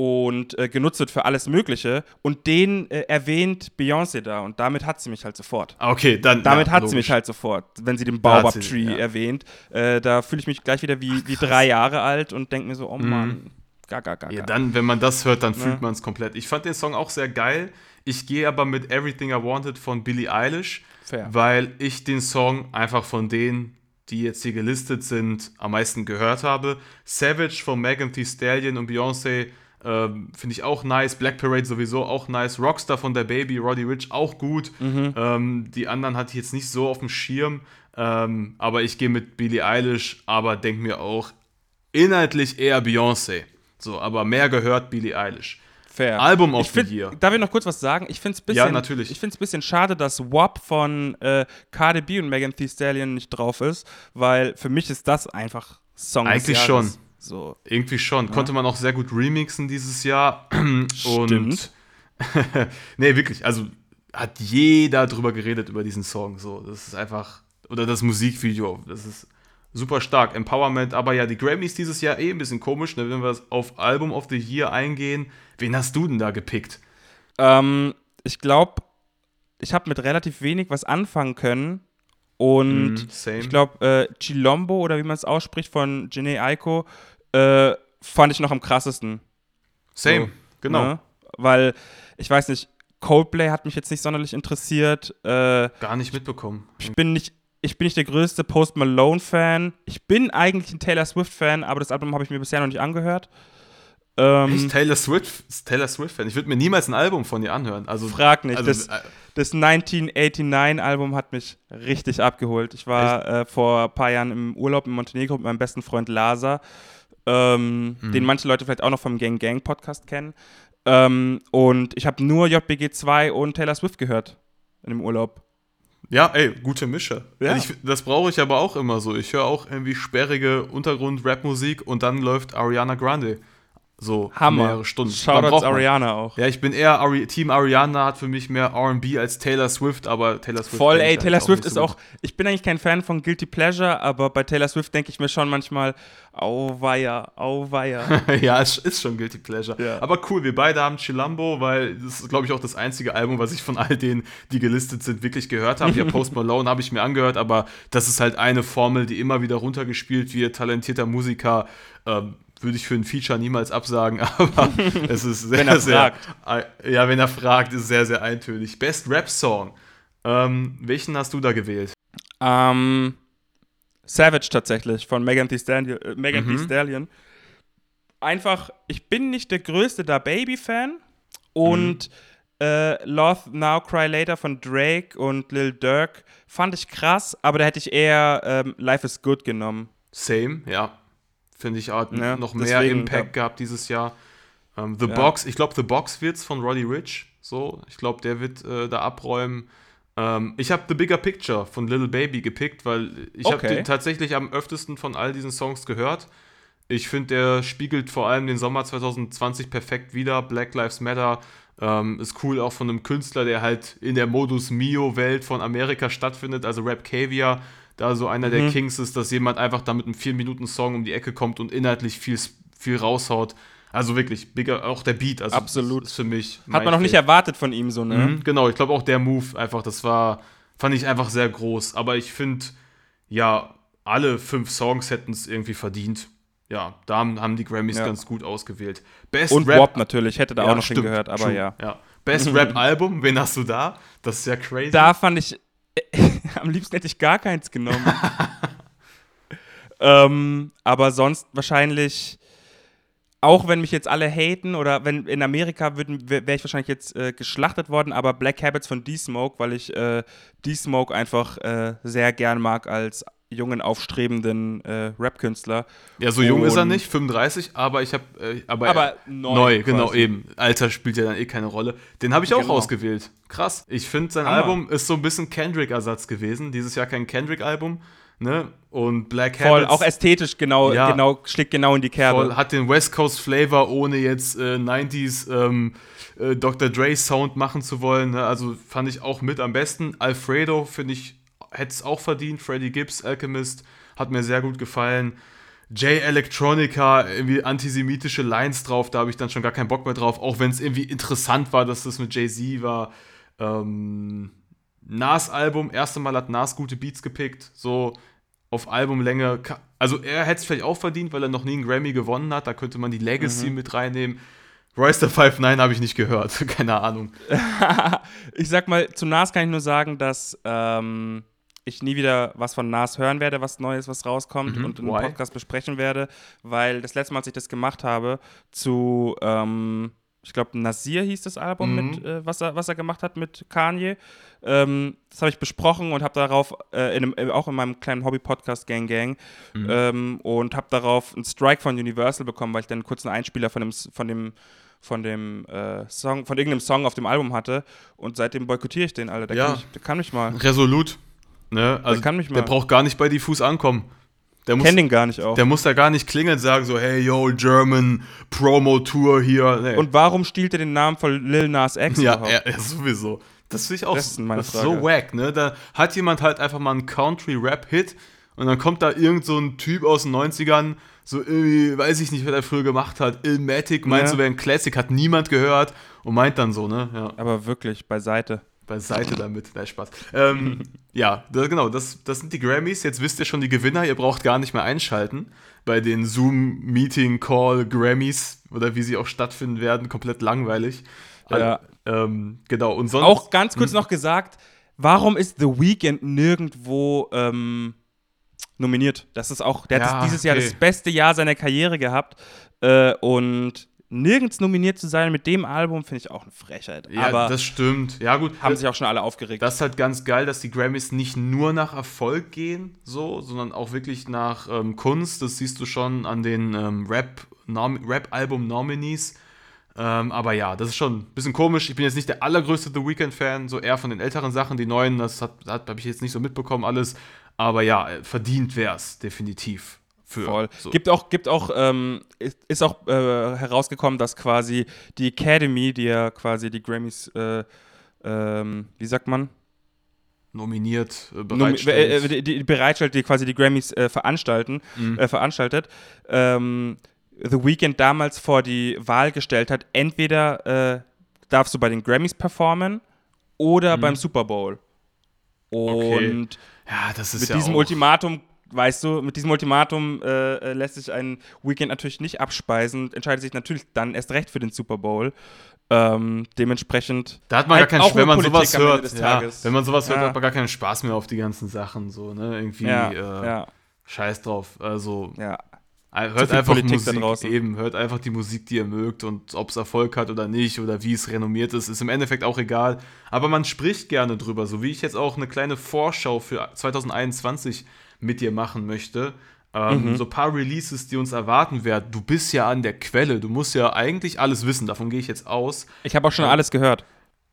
und äh, genutzt wird für alles Mögliche. Und den äh, erwähnt Beyoncé da und damit hat sie mich halt sofort. Ah, Okay, dann. Damit ja, hat logisch. sie mich halt sofort, wenn sie den Baobab sie- Tree ja. erwähnt. Äh, da fühle ich mich gleich wieder wie, wie drei Jahre alt und denke mir so, oh Mann, gaga, gaga. Mhm. Ja, dann, wenn man das hört, dann fühlt Ne? man es komplett. Ich fand den Song auch sehr geil. Ich gehe aber mit Everything I Wanted von Billie Eilish, Fair. weil ich den Song einfach von denen, die jetzt hier gelistet sind, am meisten gehört habe. Savage von Megan Thee Stallion und Beyoncé ähm, finde ich auch nice. Black Parade sowieso auch nice. Rockstar von der Baby, Roddy Rich auch gut. Mhm. Ähm, die anderen hatte ich jetzt nicht so auf dem Schirm. Ähm, aber ich gehe mit Billie Eilish, aber denke mir auch inhaltlich eher Beyoncé. So, aber mehr gehört Billie Eilish. Fair. Album of find, the Year. Darf ich noch kurz was sagen? Ich finde es bisschen, Ja, natürlich. Ich finde es ein bisschen schade, dass WAP von äh, Cardi B und Megan Thee Stallion nicht drauf ist, weil für mich ist das einfach Song Eigentlich schon. So. Irgendwie schon. Konnte man auch sehr gut remixen dieses Jahr. (clears throat) Und Stimmt. (laughs) nee, wirklich. Also hat jeder drüber geredet über diesen Song. So, das ist einfach. Oder das Musikvideo. Das ist super stark. Empowerment, aber ja, die Grammys dieses Jahr eh ein bisschen komisch, ne, wenn wir auf Album of the Year eingehen. Wen hast du denn da gepickt? Ähm, ich glaube, ich habe mit relativ wenig was anfangen können. Und Mm, ich glaube, äh, Chilombo oder wie man es ausspricht von Janae Aiko, äh, fand ich noch am krassesten. Same, So, genau. Ne? Weil, ich weiß nicht, Coldplay hat mich jetzt nicht sonderlich interessiert. Äh, Gar nicht mitbekommen. ich bin nicht. Ich bin nicht der größte Post Malone-Fan. Ich bin eigentlich ein Taylor Swift-Fan, aber das Album habe ich mir bisher noch nicht angehört. Ähm, Echt Taylor Swift, Taylor Swift-Fan. Ich würde mir niemals ein Album von ihr anhören. Also, Frag nicht. Also, das, äh, das 1989-Album hat mich richtig abgeholt. Ich war äh, vor ein paar Jahren im Urlaub in Montenegro mit meinem besten Freund Lasa, ähm, Mhm. den manche Leute vielleicht auch noch vom Gang Gang Podcast kennen. Ähm, und ich habe nur JBG 2 und Taylor Swift gehört in dem Urlaub. Ja, ey, gute Mische. Ja. Ich, das brauche ich aber auch immer so. Ich höre auch irgendwie sperrige Untergrund-Rap-Musik und dann läuft Ariana Grande. So Hammer. mehrere Stunden. Shoutouts Ariana auch. Ja, ich bin eher Ari Team Ariana hat für mich mehr R&B als Taylor Swift, aber Taylor Swift. Voll, ey, Taylor Swift nicht ist so auch, ich bin eigentlich kein Fan von Guilty Pleasure, aber bei Taylor Swift denke ich mir schon manchmal, auweia, auweia. (laughs) ja, es ist schon Guilty Pleasure. Ja. Aber cool, wir beide haben Chilambo, weil das ist, glaube ich, auch das einzige Album, was ich von all denen, die gelistet sind, wirklich gehört habe. Ja, Post (laughs) Malone habe ich mir angehört, aber das ist halt eine Formel, die immer wieder runtergespielt wird. Talentierter Musiker, ähm, würde ich für ein Feature niemals absagen, (laughs) aber es ist sehr, Wenn er sehr. Äh, ja, wenn er fragt, ist sehr, sehr eintönig. Best Rap-Song. Ähm, welchen hast du da gewählt? Ähm, Savage tatsächlich von Megan Thee Stallion. Äh, Megan Mhm. Thee Stallion. Einfach, ich bin nicht der größte Da Baby-Fan und äh, Love Now Cry Later von Drake und Lil Durk fand ich krass, aber da hätte ich eher ähm, Life is Good genommen. Same, ja. Finde ich auch Ja, noch mehr deswegen, Impact ja. gehabt dieses Jahr. Ähm, The Ja. Box, ich glaube, The Box wird's von Roddy Rich. So, ich glaube, der wird äh, da abräumen. Ähm, ich habe The Bigger Picture von Little Baby gepickt, weil ich habe Okay. den tatsächlich am öftesten von all diesen Songs gehört. Ich finde, der spiegelt vor allem den Sommer 2020 perfekt wider. Black Lives Matter ähm, ist cool auch von einem Künstler, der halt in der Modus Mio-Welt von Amerika stattfindet, also Rap Caviar, da so einer der Kings ist, dass jemand einfach da mit einem 4-Minuten-Song um die Ecke kommt und inhaltlich viel, viel raushaut. Also wirklich, bigger, auch der Beat, also Absolut. ist für mich. Hat man noch nicht erwartet von ihm so, ne? Mhm, genau, ich glaube auch der Move einfach, das war, fand ich einfach sehr groß. Aber ich finde, ja, alle fünf Songs hätten es irgendwie verdient. Ja, da haben, die Grammys Ja. ganz gut ausgewählt. Best Und Rap WAP natürlich, hätte da Ja, auch noch stimmt, hingehört, aber true, ja. ja. Best (laughs) Rap Album, wen hast du da? Das ist ja crazy. Da fand ich, (laughs) am liebsten hätte ich gar keins genommen. ähm, aber sonst wahrscheinlich, auch wenn mich jetzt alle haten oder wenn in Amerika wäre ich wahrscheinlich jetzt äh, geschlachtet worden, aber Black Habits von D-Smoke, weil ich äh, D-Smoke einfach äh, sehr gern mag als jungen, aufstrebenden äh, Rap-Künstler. ja, so jung ist er nicht, 35, aber ich habe, äh, aber, Aber neu, neu, genau eben. Alter spielt ja dann eh keine Rolle. Den habe ich auch Genau. ausgewählt. Krass. Ich finde, sein Hammer. Album ist so ein bisschen Kendrick-Ersatz gewesen. Dieses Jahr kein Kendrick-Album, ne? Und Black Voll, Habits auch ästhetisch genau, Ja. genau, schlägt genau in die Kerbe. voll, hat den West Coast Flavor, ohne jetzt äh, 90s ähm, äh, Dr. Dre Sound machen zu wollen. Ne? Also fand ich auch mit am besten. Alfredo, finde ich, hätte es auch verdient. Freddie Gibbs, Alchemist, hat mir sehr gut gefallen. J Electronica, irgendwie antisemitische Lines drauf, da habe ich dann schon gar keinen Bock mehr drauf, auch wenn es irgendwie interessant war, dass das mit Jay-Z war. Ähm, Nas Album, erste Mal hat Nas gute Beats gepickt, so auf Albumlänge. Also er hätte es vielleicht auch verdient, weil er noch nie einen Grammy gewonnen hat, da könnte man die Legacy mit reinnehmen. Royster 5'9 habe ich nicht gehört, (laughs) keine Ahnung. (laughs) Ich sag mal, zu Nas kann ich nur sagen, dass ähm, ich nie wieder was von Nas hören werde, was Neues, was rauskommt und im Why? Podcast besprechen werde, weil das letzte Mal, als ich das gemacht habe, zu, ähm, ich glaube, Nasir hieß das Album, Mhm. mit, äh, was, er, was er gemacht hat mit Kanye. Ähm, das habe ich besprochen und habe darauf, äh, in einem, äh, auch in meinem kleinen Hobby-Podcast Gang Gang, ähm, und habe darauf einen Strike von Universal bekommen, weil ich dann einen kurzen Einspieler von dem, von dem von dem äh, Song, von irgendeinem Song auf dem Album hatte und seitdem boykottiere ich den, Alter. Der, Ja. kann, mich, der kann mich mal. Resolut. Ne? Also, kann mich der mal. braucht gar nicht bei Diffus ankommen. Der muss, Kenn den gar nicht auch. der muss da gar nicht klingeln und sagen so, hey, yo, German Promo Tour hier. Nee. Und warum stiehlt er den Namen von Lil Nas X Ja, überhaupt? ja, ja, (laughs) sowieso. Das finde ich auch Das ist das ist so wack, ne? Da hat jemand halt einfach mal einen Country-Rap-Hit und dann kommt da irgend so ein Typ aus den 90ern, so irgendwie, weiß ich nicht, wer der früher gemacht hat, Illmatic, meint Ja. so, wäre ein Classic, hat niemand gehört und meint dann so, ne? Ja, Aber wirklich, beiseite. Beiseite damit, nein, Spaß. Ähm, (laughs) ja, das, genau, das, das sind die Grammys, jetzt wisst ihr schon die Gewinner, ihr braucht gar nicht mehr einschalten bei den Zoom-Meeting-Call-Grammys oder wie sie auch stattfinden werden, komplett langweilig. Ja. Ähm, genau, und sonst... Auch ganz kurz noch gesagt, warum ist The Weeknd nirgendwo ähm, nominiert? Das ist auch, der Ja, hat dieses Jahr okay. das beste Jahr seiner Karriere gehabt äh, und nirgends nominiert zu sein mit dem Album finde ich auch eine Frechheit. Ja, Aber das stimmt. Ja, gut. haben sich auch schon alle aufgeregt. das ist halt ganz geil, dass die Grammys nicht nur nach Erfolg gehen, so, sondern auch wirklich nach ähm, Kunst. Das siehst du schon an den ähm, Rap- Nom- Rap-Album-Nominees. ähm, aber ja, das ist schon ein bisschen komisch. Ich bin jetzt nicht der allergrößte The Weeknd-Fan, so eher von den älteren Sachen. Die neuen, das hat, hat, habe ich jetzt nicht so mitbekommen, alles. Aber ja, äh, verdient wäre es definitiv. Für, Voll. So. Gibt auch, gibt auch, ähm, ist, ist auch äh, herausgekommen, dass quasi die Academy, die ja quasi die Grammys, äh, ähm, wie sagt man? nominiert, äh, Nomi- bereitstellt. äh, die, die bereitstellt, die quasi die Grammys äh, veranstalten, Mhm. äh, veranstaltet, ähm, The Weeknd damals vor die Wahl gestellt hat, entweder äh, darfst du bei den Grammys performen oder beim Super Bowl. Mhm. Okay. Und ja, das ist mit ja diesem Ultimatum, weißt du, mit diesem Ultimatum äh, äh, lässt sich ein Weekend natürlich nicht abspeisen, entscheidet sich natürlich dann erst recht für den Super Bowl. Ähm, dementsprechend. Da hat man halt gar keinen, wenn man Politik sowas hört, ja, wenn man sowas hört, Ja. hat man gar keinen Spaß mehr auf die ganzen Sachen, so, ne, irgendwie, Ja, äh, scheiß drauf, also, ja. hört einfach Politik Musik, eben, hört einfach die Musik, die ihr mögt und ob es Erfolg hat oder nicht oder wie es renommiert ist, ist im Endeffekt auch egal, aber man spricht gerne drüber, so wie ich jetzt auch eine kleine Vorschau für 2021 mit dir machen möchte, ähm, Mhm. so ein paar Releases, die uns erwarten werden. Du bist ja an der Quelle, du musst ja eigentlich alles wissen, davon gehe ich jetzt aus. Ich habe auch schon alles gehört.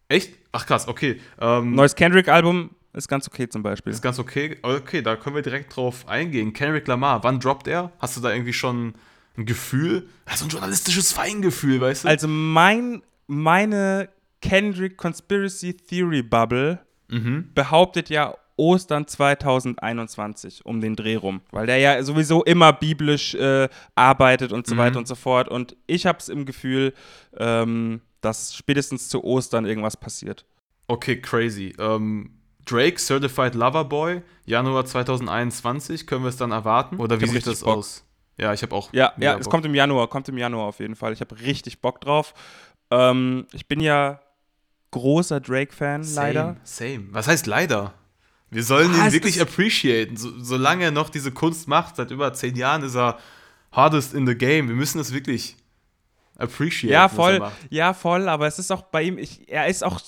Echt? Ach krass, okay. Ähm, Neues Kendrick-Album ist ganz okay zum Beispiel. ist ganz okay. Okay, da können wir direkt drauf eingehen. Kendrick Lamar, wann droppt er? Hast du da irgendwie schon ein Gefühl? Also ein journalistisches Feingefühl, weißt du? Also mein, meine Kendrick Conspiracy Theory Bubble Mhm. behauptet ja Ostern 2021 um den Dreh rum, weil der ja sowieso immer biblisch äh, arbeitet und so Mhm. weiter und so fort. Und ich habe es im Gefühl, ähm, dass spätestens zu Ostern irgendwas passiert. Okay, crazy. Ähm, Drake, Certified Lover Boy, Januar 2021, können wir es dann erwarten? Oder wie sieht das Bock. aus? Ja, ich habe auch. Ja, ja, es kommt im Januar, kommt im Januar auf jeden Fall. Ich habe richtig Bock drauf. Ähm, ich bin ja großer Drake-Fan, leider. Same, same. Was heißt leider? Wir sollen Ah, ihn wirklich appreciaten. So, solange er noch diese Kunst macht, seit über zehn Jahren ist er hardest in the game. Wir müssen es wirklich appreciaten. Ja, was er voll. macht. Ja, voll. Aber es ist auch bei ihm, ich, er ist auch,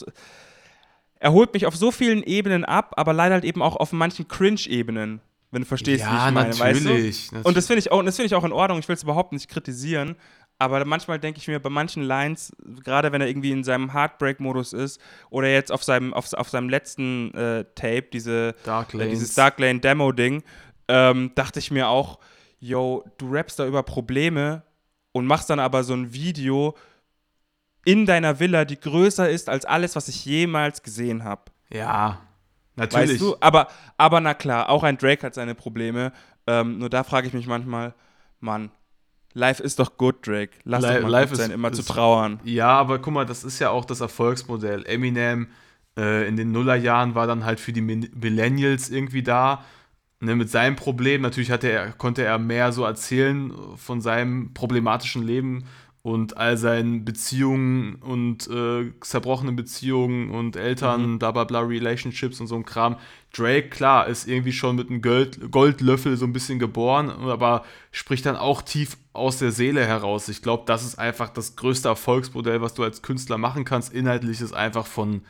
er holt mich auf so vielen Ebenen ab, aber leider halt eben auch auf manchen Cringe-Ebenen, wenn du verstehst, wie Ja, ich meine, weißt du? natürlich. Und das finde ich auch, das finde ich auch in Ordnung. Ich will es überhaupt nicht kritisieren. Aber manchmal denke ich mir bei manchen Lines, gerade wenn er irgendwie in seinem Heartbreak-Modus ist oder jetzt auf seinem, auf, auf seinem letzten äh, Tape, diese, Dark äh, dieses Dark Lane Demo-Ding, ähm, dachte ich mir auch, yo, du rappst da über Probleme und machst dann aber so ein Video in deiner Villa, die größer ist als alles, was ich jemals gesehen habe. Ja, natürlich. Weißt du? Aber, aber na klar, auch ein Drake hat seine Probleme. Ähm, nur da frage ich mich manchmal, Mann, life ist doch gut, Drake. Lass Li- doch mal life gut sein, ist- immer zu ist- trauern. Ja, aber guck mal, das ist ja auch das Erfolgsmodell. Eminem äh, in den Nullerjahren war dann halt für die Millennials irgendwie da. Ne, mit seinem Problem, natürlich hatte er, konnte er mehr so erzählen von seinem problematischen Leben und all seinen Beziehungen und äh, zerbrochenen Beziehungen und Eltern, bla bla bla, Relationships und so ein Kram. Drake, klar, ist irgendwie schon mit einem Gold, Goldlöffel so ein bisschen geboren, aber spricht dann auch tief aus der Seele heraus. Ich glaube, das ist einfach das größte Erfolgsmodell, was du als Künstler machen kannst. Inhaltlich ist einfach von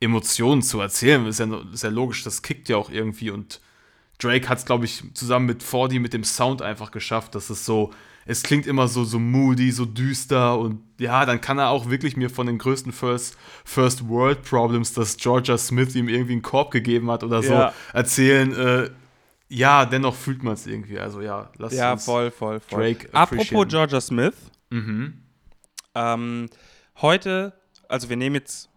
Emotionen zu erzählen. Ist ja, ist ja logisch, das kickt ja auch irgendwie und Drake hat es, glaube ich, zusammen mit 40 mit dem Sound einfach geschafft, dass es so, es klingt immer so, so moody, so düster und ja, dann kann er auch wirklich mir von den größten First, First World Problems, dass Georgia Smith ihm irgendwie einen Korb gegeben hat oder so, Ja. erzählen. Äh, ja, dennoch fühlt man es irgendwie. Also ja, lass Ja, uns. voll, voll, voll. Drake Apropos. Georgia Smith, Mhm. ähm, heute, also wir nehmen jetzt,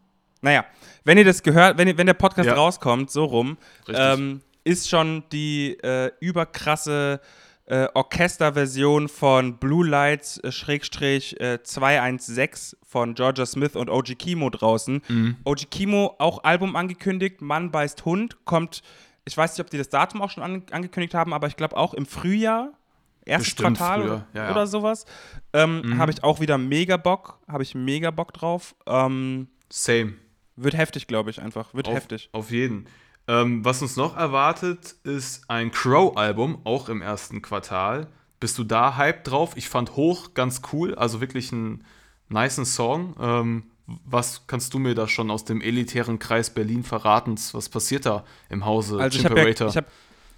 naja, wenn ihr das gehört, wenn, ihr, wenn der Podcast Ja. rauskommt, so rum, ähm, ist schon die äh, überkrasse äh, Orchesterversion von Blue Lights äh, Schrägstrich äh, 216 von Georgia Smith und OG Kimo draußen. Mhm. OG Kimo auch Album angekündigt, Mann beißt Hund, kommt, ich weiß nicht, ob die das Datum auch schon an, angekündigt haben, aber ich glaube auch im Frühjahr, erstes Bestimmt Quartal früher, ja, ja. oder sowas. Ähm, Habe ich auch wieder mega Bock, habe ich mega Bock drauf. Ähm, Same. wird heftig, glaube ich, einfach. Wird Auf, heftig. Auf jeden. Ähm, was uns noch erwartet, ist ein Crow-Album, auch im ersten Quartal. Bist du da hyped drauf? Ich fand Hoch ganz cool, also wirklich ein nice Song. Ähm, was kannst du mir da schon aus dem elitären Kreis Berlin verraten? Was passiert da im Hause Also ich habe ja, Chimperator? ich hab,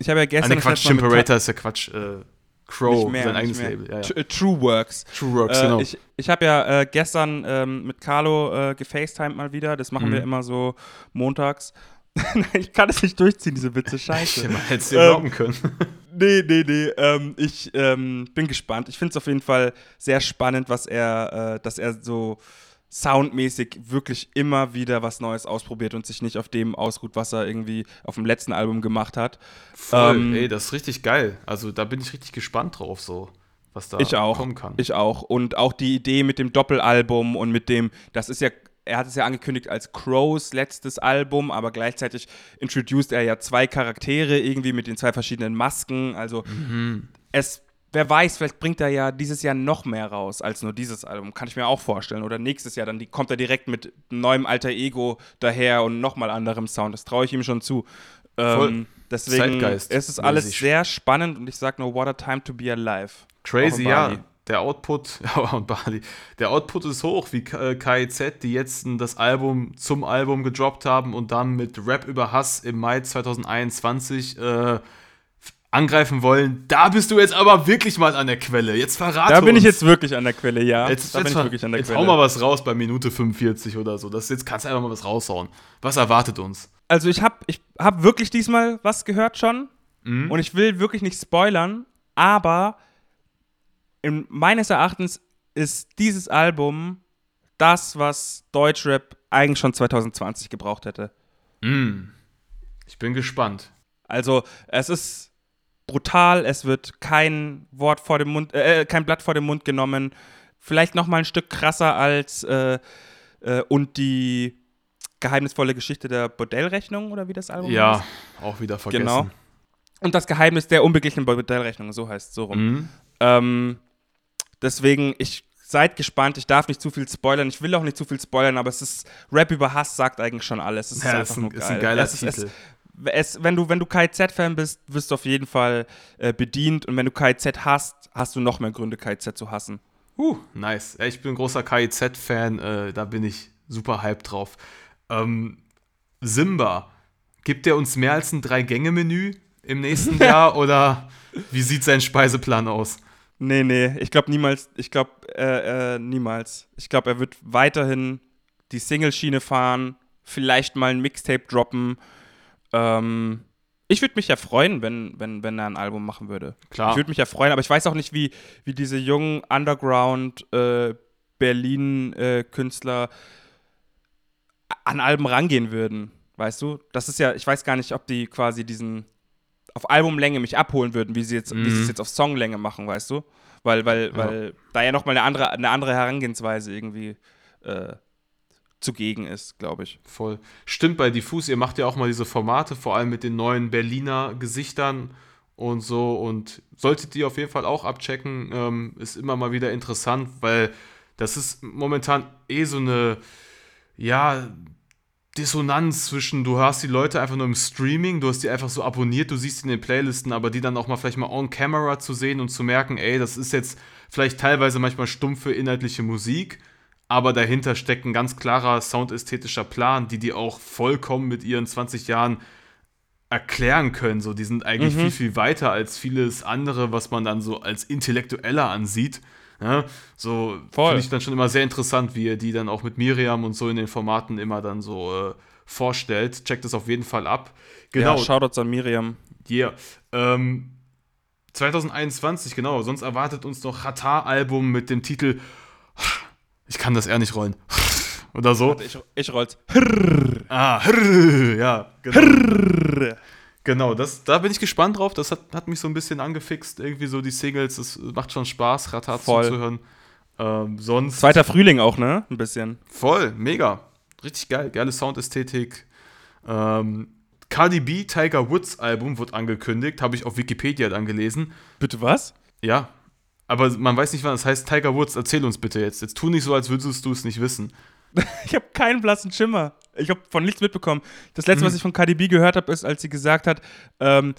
hab ja gestern das Quatsch, Chimperator ist ja Quatsch. Äh, Crow, mehr, sein eigenes. Label. Ja, ja. Äh, True Works. True Works, Äh, genau. Ich, ich habe ja äh, gestern ähm, mit Carlo äh, gefacetimed mal wieder. Das machen wir Mhm. immer so montags. (laughs) Ich kann es nicht durchziehen, diese Witze. Scheiße. Man hätte es dir Ähm, können. (laughs) Nee, nee, nee. Ähm, ich ähm, bin gespannt. Ich finde es auf jeden Fall sehr spannend, was er, äh, dass er so soundmäßig wirklich immer wieder was Neues ausprobiert und sich nicht auf dem ausruht, was er irgendwie auf dem letzten Album gemacht hat. Voll, ähm, ey, das ist richtig geil. Also da bin ich richtig gespannt drauf, so, was da Ich auch. kommen kann. Ich auch. Und auch die Idee mit dem Doppelalbum und mit dem, das ist ja, er hat es ja angekündigt als Crows letztes Album, aber gleichzeitig introduced er ja zwei Charaktere irgendwie mit den zwei verschiedenen Masken. Also es, wer weiß, vielleicht bringt er ja dieses Jahr noch mehr raus als nur dieses Album. Kann ich mir auch vorstellen. Oder nächstes Jahr, dann die, kommt er direkt mit neuem Alter Ego daher und nochmal anderem Sound. Das traue ich ihm schon zu. Ähm, deswegen Zeitgeist es ist alles sehr spannend und ich sage nur, what a time to be alive. Crazy, ja. Der Output, (laughs) ja, und Bali. Der Output ist hoch, wie K- äh, KIZ, die jetzt das Album zum Album gedroppt haben und dann mit Rap über Hass im Mai 2021 äh, angreifen wollen. Da bist du jetzt aber wirklich mal an der Quelle. Jetzt verrate Da bin uns. ich jetzt wirklich an der Quelle, ja. Jetzt, da jetzt, bin ich wirklich an der jetzt Quelle. hau mal was raus bei Minute 45 oder so. Das, jetzt kannst du einfach mal was raushauen. Was erwartet uns? also ich habe ich hab wirklich diesmal was gehört schon Mhm. und ich will wirklich nicht spoilern, aber in, meines Erachtens ist dieses Album das, was Deutschrap eigentlich schon 2020 gebraucht hätte. Mm. Ich bin gespannt. Also, es ist brutal, es wird kein Wort vor dem Mund, äh, kein Blatt vor dem Mund genommen. Vielleicht noch mal ein Stück krasser als äh, äh, und die geheimnisvolle Geschichte der Bordellrechnung oder wie das Album Ja, heißt. auch wieder vergessen. Genau. Und das Geheimnis der unbeglichenen Bordellrechnung, so heißt es so rum. Mhm. Ähm, deswegen, ich seid gespannt. Ich darf nicht zu viel spoilern. Ich will auch nicht zu viel spoilern, aber es ist Rap über Hass sagt eigentlich schon alles. Es ist Ja, ist ein, nur ist geil. ein geiler es, Titel. Es, es, wenn du, wenn du KZ-Fan bist, wirst du auf jeden Fall äh, bedient. Und wenn du KZ hast, hast du noch mehr Gründe, KZ zu hassen. Uh, nice. Ja, ich bin ein großer KIZ-Fan, äh, da bin ich super hyped drauf. Ähm, Simba, gibt der uns mehr als ein Drei-Gänge-Menü im nächsten (laughs) Jahr oder wie sieht sein Speiseplan aus? Nee, nee, ich glaube niemals. Ich glaube äh, äh, niemals. Ich glaube, er wird weiterhin die Single-Schiene fahren, vielleicht mal ein Mixtape droppen. Ähm, ich würde mich ja freuen, wenn, wenn, wenn er ein Album machen würde. Klar. Ich würde mich ja freuen, aber ich weiß auch nicht, wie, wie diese jungen Underground äh, Berlin-Künstler an Alben rangehen würden. Weißt du? Das ist ja, ich weiß gar nicht, ob die quasi diesen auf Albumlänge mich abholen würden, wie sie jetzt, wie sie es jetzt auf Songlänge machen, weißt du? Weil, weil, weil da ja nochmal eine andere, eine andere Herangehensweise irgendwie äh, zugegen ist, glaube ich. Voll. Stimmt bei Diffus, ihr macht ja auch mal diese Formate, vor allem mit den neuen Berliner Gesichtern und so. Und solltet ihr auf jeden Fall auch abchecken, ähm, ist immer mal wieder interessant, weil das ist momentan eh so eine, ja, Dissonanz zwischen, du hast die Leute einfach nur im Streaming, du hast die einfach so abonniert, du siehst die in den Playlisten, aber die dann auch mal vielleicht mal on camera zu sehen und zu merken, ey, das ist jetzt vielleicht teilweise manchmal stumpfe inhaltliche Musik, aber dahinter steckt ein ganz klarer soundästhetischer Plan, die die auch vollkommen mit ihren 20 Jahren erklären können. So, die sind eigentlich viel, viel weiter als vieles andere, was man dann so als intellektueller ansieht. Ja, so finde ich dann schon immer sehr interessant, wie er die dann auch mit Miriam und so in den Formaten immer dann so äh, vorstellt. Checkt es auf jeden Fall ab. Genau, Ja, Shoutouts an Miriam. Yeah. Ähm, 2021, genau. Sonst erwartet uns noch Ratar-Album mit dem Titel Ich kann das eher nicht rollen. (laughs) Oder so. Ich, ich roll's. Ah, ja, genau. Genau, das, da bin ich gespannt drauf. Das hat, hat mich so ein bisschen angefixt. Irgendwie so die Singles. Es macht schon Spaß, Ratar Voll. zuzuhören. Ähm, sonst. Zweiter Frühling auch, ne? Ein bisschen. Voll, mega. Richtig geil, geile Soundästhetik. Ähm, Cardi B Tiger Woods Album wird angekündigt, habe ich auf Wikipedia dann gelesen. Bitte was? Ja, aber man weiß nicht, wann das heißt. Tiger Woods, erzähl uns bitte jetzt. Jetzt tu nicht so, als würdest du es nicht wissen. (laughs) Ich habe keinen blassen Schimmer. Ich habe von nichts mitbekommen. Das letzte, was ich von KDB gehört habe, ist, als sie gesagt hat, ähm,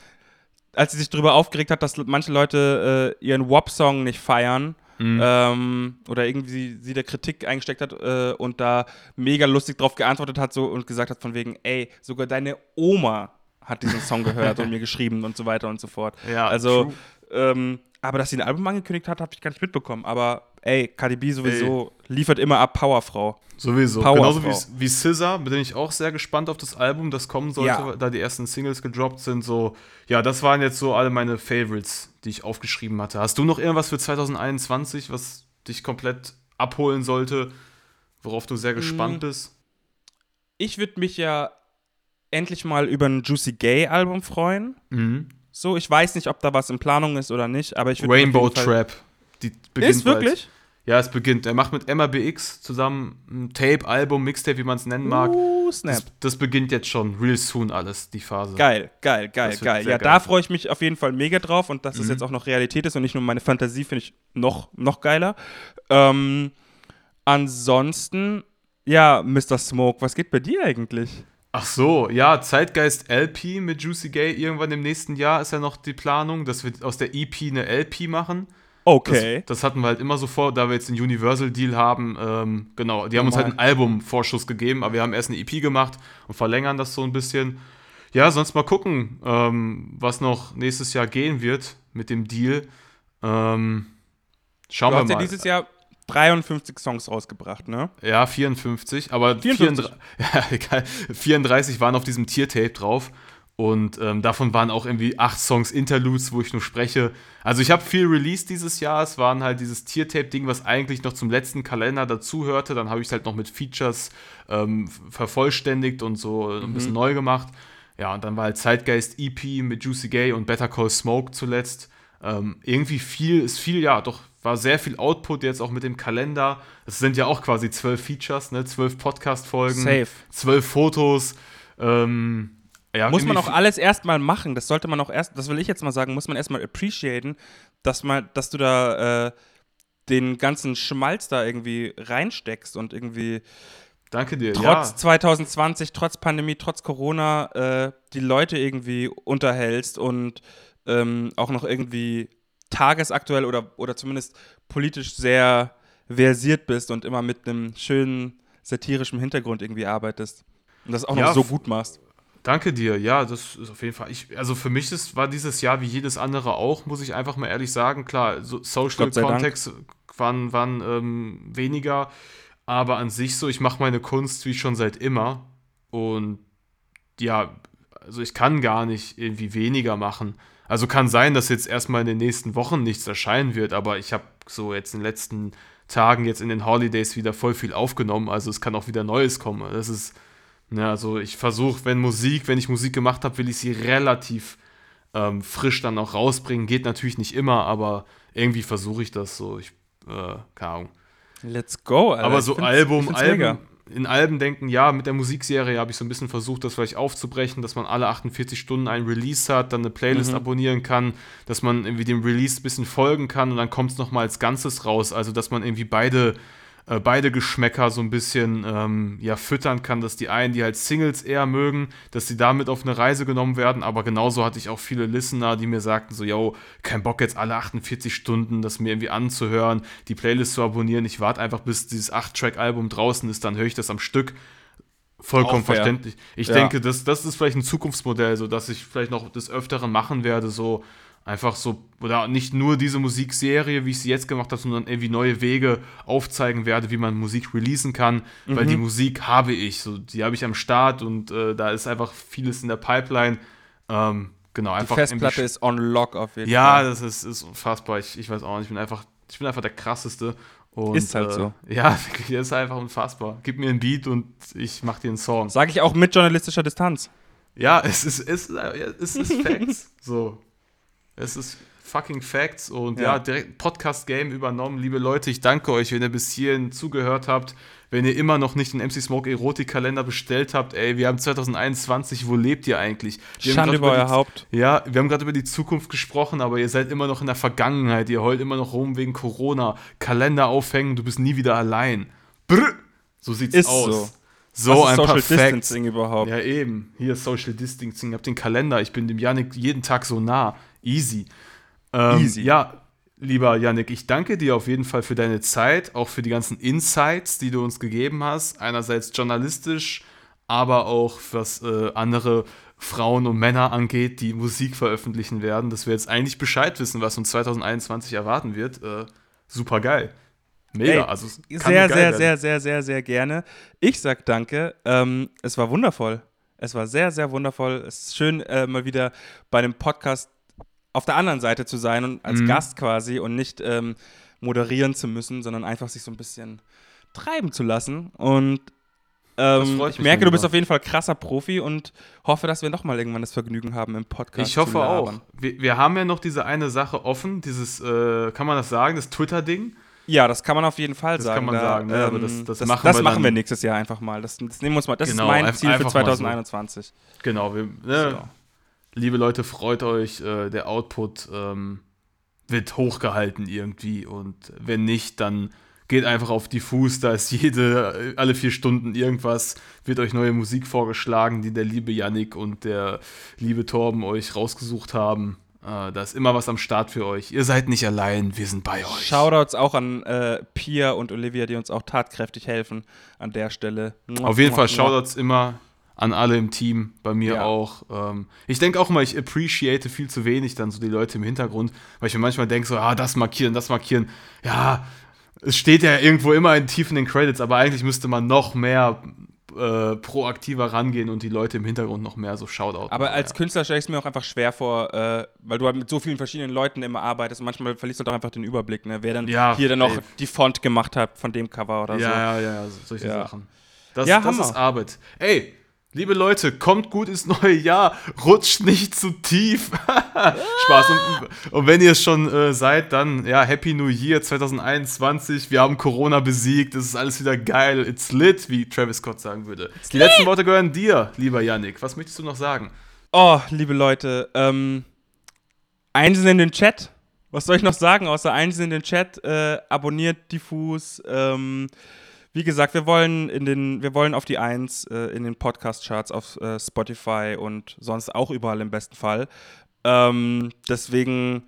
als sie sich darüber aufgeregt hat, dass manche Leute äh, ihren WAP-Song nicht feiern. Ähm, oder irgendwie sie der Kritik eingesteckt hat äh, und da mega lustig drauf geantwortet hat so, und gesagt hat von wegen, ey, sogar deine Oma hat diesen Song gehört und mir (laughs) geschrieben und so weiter und so fort. Ja, also, ähm, aber dass sie ein Album angekündigt hat, habe ich gar nicht mitbekommen. Aber ey, KDB sowieso liefert immer ab, Powerfrau. Sowieso. Powerfrau. Genauso wie, wie SZA, bin ich auch sehr gespannt auf das Album, das kommen sollte, Ja. da die ersten Singles gedroppt sind. So, ja, das waren jetzt so alle meine Favorites, die ich aufgeschrieben hatte. Hast du noch irgendwas für 2021, was dich komplett abholen sollte, worauf du sehr gespannt Mm. bist? ich würde mich ja endlich mal über ein Juicy Gay Album freuen. Mhm. So, ich weiß nicht, ob da was in Planung ist oder nicht, aber ich würde Rainbow Trap. Die beginnt Ist wirklich? Bald. Ja, es beginnt. Er macht mit MABX zusammen ein Tape, Album, Mixtape, wie man es nennen mag. Uh, snap. Das, das beginnt jetzt schon, real soon alles, die Phase. Geil, geil, geil, geil. Ja, geil. da freue ich mich auf jeden Fall mega drauf und dass es Mhm. jetzt auch noch Realität ist und nicht nur meine Fantasie, finde ich noch, noch geiler. Ähm, ansonsten, ja, Mr. Smoke, was geht bei dir eigentlich? Ach so, ja, Zeitgeist LP mit Juicy Gay irgendwann im nächsten Jahr ist ja noch die Planung, dass wir aus der EP eine LP machen. Das, Okay. das hatten wir halt immer so vor, da wir jetzt den Universal-Deal haben. Ähm, genau, die haben uns halt einen Album-Vorschuss gegeben, aber wir haben erst eine EP gemacht und verlängern das so ein bisschen. Ja, sonst mal gucken, ähm, was noch nächstes Jahr gehen wird mit dem Deal. Ähm, schauen du wir hast ja mal. dieses Jahr 53 Songs rausgebracht, ne? Ja, 54, aber 54. 34, (laughs) ja, egal, 34 waren auf diesem Tiertape drauf. Und ähm, davon waren auch irgendwie acht Songs Interludes, wo ich nur spreche. Also ich habe viel Release dieses Jahr. Es waren halt dieses Tiertape-Ding, was eigentlich noch zum letzten Kalender dazugehörte. Dann habe ich es halt noch mit Features ähm, vervollständigt und so ein bisschen neu gemacht. Ja, und dann war halt Zeitgeist EP mit Juicy Gay und Better Call Smoke zuletzt. Ähm, irgendwie viel, ist viel, ja, doch, war sehr viel Output jetzt auch mit dem Kalender. Es sind ja auch quasi zwölf Features, ne? Zwölf Podcast-Folgen, zwölf Fotos. Ähm, ja, Muss man auch alles erstmal machen. Das sollte man auch erst, das will ich jetzt mal sagen, muss man erstmal appreciaten, dass, man, dass du da äh, den ganzen Schmalz da irgendwie reinsteckst und irgendwie Danke dir. trotz ja. 2020, trotz Pandemie, trotz Corona äh, die Leute irgendwie unterhältst und ähm, auch noch irgendwie tagesaktuell oder, oder zumindest politisch sehr versiert bist und immer mit einem schönen satirischen Hintergrund irgendwie arbeitest. Und das auch noch Ja, so f- gut machst. Danke dir. Ja, das ist auf jeden Fall. Ich, also für mich ist, war dieses Jahr wie jedes andere auch, muss ich einfach mal ehrlich sagen. Klar, so Social. Kontext waren, waren ähm, weniger, aber an sich so, ich mache meine Kunst wie schon seit immer. Und ja, also ich kann gar nicht irgendwie weniger machen. Also kann sein, dass jetzt erstmal in den nächsten Wochen nichts erscheinen wird, aber ich habe so jetzt in den letzten Tagen, jetzt in den Holidays wieder voll viel aufgenommen. Also es kann auch wieder Neues kommen. Das ist, ja, also ich versuche, wenn Musik, wenn ich Musik gemacht habe, will ich sie relativ ähm, frisch dann auch rausbringen. Geht natürlich nicht immer, aber irgendwie versuche ich das so. Ich, äh, keine Ahnung. Let's go, Alter. Aber so Album. Album, in Alben denken, ja, mit der Musikserie habe ich so ein bisschen versucht, das vielleicht aufzubrechen, dass man alle 48 Stunden ein Release hat, dann eine Playlist Mhm. abonnieren kann, dass man irgendwie dem Release ein bisschen folgen kann und dann kommt es nochmal als Ganzes raus. Also, dass man irgendwie beide, äh, beide Geschmäcker so ein bisschen ähm, ja, füttern kann, dass die einen, die halt Singles eher mögen, dass sie damit auf eine Reise genommen werden, aber genauso hatte ich auch viele Listener, die mir sagten so, yo, kein Bock jetzt alle 48 Stunden das mir irgendwie anzuhören, die Playlist zu abonnieren, ich warte einfach bis dieses 8-Track-Album draußen ist, dann höre ich das am Stück. Vollkommen verständlich. Ich Ja. denke, das, das ist vielleicht ein Zukunftsmodell, so dass ich vielleicht noch des Öfteren machen werde, so einfach so, oder nicht nur diese Musikserie, wie ich sie jetzt gemacht habe, sondern irgendwie neue Wege aufzeigen werde, wie man Musik releasen kann, weil Mhm. die Musik habe ich, so die habe ich am Start und äh, da ist einfach vieles in der Pipeline. Ähm, genau, Die einfach Festplatte irgendwie- ist on lock auf jeden ja, Fall. das ist, ist unfassbar. Ich, ich weiß auch nicht. Ich bin einfach, ich bin einfach der krasseste. Und, Ist halt äh, so. (laughs) Ja, wirklich, das ist einfach unfassbar. Gib mir einen Beat und ich mach dir einen Song. Sage ich auch mit journalistischer Distanz. Ja, es ist, es ist, es ist Facts. (laughs) so. Es ist fucking Facts und ja, Ja. direkt Podcast-Game übernommen. Liebe Leute, ich danke euch, wenn ihr bis hierhin zugehört habt. Wenn ihr immer noch nicht den MC Smoke Erotik-Kalender bestellt habt, ey, wir haben 2021, wo lebt ihr eigentlich? Wir haben Schande über euer Haupt. Ja, wir haben gerade über die Zukunft gesprochen, aber ihr seid immer noch in der Vergangenheit. Ihr heult immer noch rum wegen Corona. Kalender aufhängen, du bist nie wieder allein. Brr. So sieht's Ist aus. so. So ist ein Social Facts. Distancing überhaupt? Ja, eben. Hier Social Distancing. Ich hab den Kalender. Ich bin dem Yannick jeden Tag so nah. Easy. Ähm, Easy. Ja, lieber Yannick, ich danke dir auf jeden Fall für deine Zeit, auch für die ganzen Insights, die du uns gegeben hast. Einerseits journalistisch, aber auch was äh, andere Frauen und Männer angeht, die Musik veröffentlichen werden, dass wir jetzt eigentlich Bescheid wissen, was uns 2021 erwarten wird. Äh, super geil. Mega. Ey, also, sehr, sehr, werden. sehr, sehr, sehr, sehr gerne. Ich sag danke. Ähm, es war wundervoll. Es war sehr, sehr wundervoll. Es ist schön, äh, mal wieder bei einem Podcast auf der anderen Seite zu sein und als Mhm. Gast quasi und nicht ähm, moderieren zu müssen, sondern einfach sich so ein bisschen treiben zu lassen. Und ähm, ich mich, merke, du bist auf jeden Fall krasser Profi und hoffe, dass wir noch mal irgendwann das Vergnügen haben im Podcast. Ich hoffe auch. Wir, wir haben ja noch diese eine Sache offen, dieses, äh, kann man das sagen, das Twitter-Ding. Ja, das kann man auf jeden Fall Das sagen. kann man Da, sagen, ne, aber das- ähm, das das, machen das wir machen wir nächstes Jahr einfach mal. Das, das nehmen wir uns mal. Das Genau, ist mein Ziel für einfach mal so. 2021. Genau, wir, ne, So. Liebe Leute, freut euch, äh, der Output ähm, wird hochgehalten irgendwie und wenn nicht, dann geht einfach auf diffus, da ist jede, äh, alle vier Stunden irgendwas, wird euch neue Musik vorgeschlagen, die der liebe Yannick und der liebe Torben euch rausgesucht haben. Äh, da ist immer was am Start für euch. Ihr seid nicht allein, wir sind bei euch. Shoutouts auch an äh, Pia und Olivia, die uns auch tatkräftig helfen an der Stelle. Auf jeden Fall. Shoutouts immer an alle im Team, bei mir Ja. auch. Ähm, ich denke auch mal, ich appreciate viel zu wenig dann so die Leute im Hintergrund, weil ich mir manchmal denke so, ah, das markieren, das markieren. Ja, es steht ja irgendwo immer in tief in den Credits, aber eigentlich müsste man noch mehr äh, proaktiver rangehen und die Leute im Hintergrund noch mehr so Shoutout. Aber als ja. Künstler stelle ich es mir auch einfach schwer vor, äh, weil du halt mit so vielen verschiedenen Leuten immer arbeitest und manchmal verlierst du doch einfach den Überblick, ne? wer dann Ja, hier dann noch die Font gemacht hat von dem Cover oder so. ja, ja, ja, ja, so- solche. Sachen. Das, Ja, das Hammer. ist Arbeit. Ey, Liebe Leute, kommt gut ins neue Jahr, rutscht nicht zu tief. (laughs) Spaß. Und, und, wenn ihr schon äh, seid, dann ja, Happy New Year 2021. Wir haben Corona besiegt, es ist alles wieder geil. It's lit, wie Travis Scott sagen würde. It's Die lit. letzten Worte gehören dir, lieber Yannick. Was möchtest du noch sagen? Oh, liebe Leute, ähm, eins in den Chat. Was soll ich noch sagen, außer eins in den Chat? Äh, abonniert Diffus. Ähm, wie gesagt, wir wollen in den, wir wollen auf die Eins äh, in den Podcast-Charts auf äh, Spotify und sonst auch überall im besten Fall. Ähm, deswegen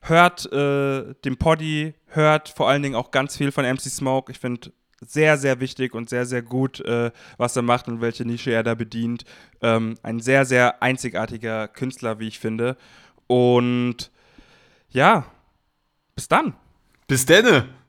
hört äh, den Poddy, hört vor allen Dingen auch ganz viel von MC Smoke. Ich finde sehr, sehr wichtig und sehr, sehr gut, äh, was er macht und welche Nische er da bedient. Ähm, ein sehr, sehr einzigartiger Künstler, wie ich finde. Und ja, bis dann. Bis denne.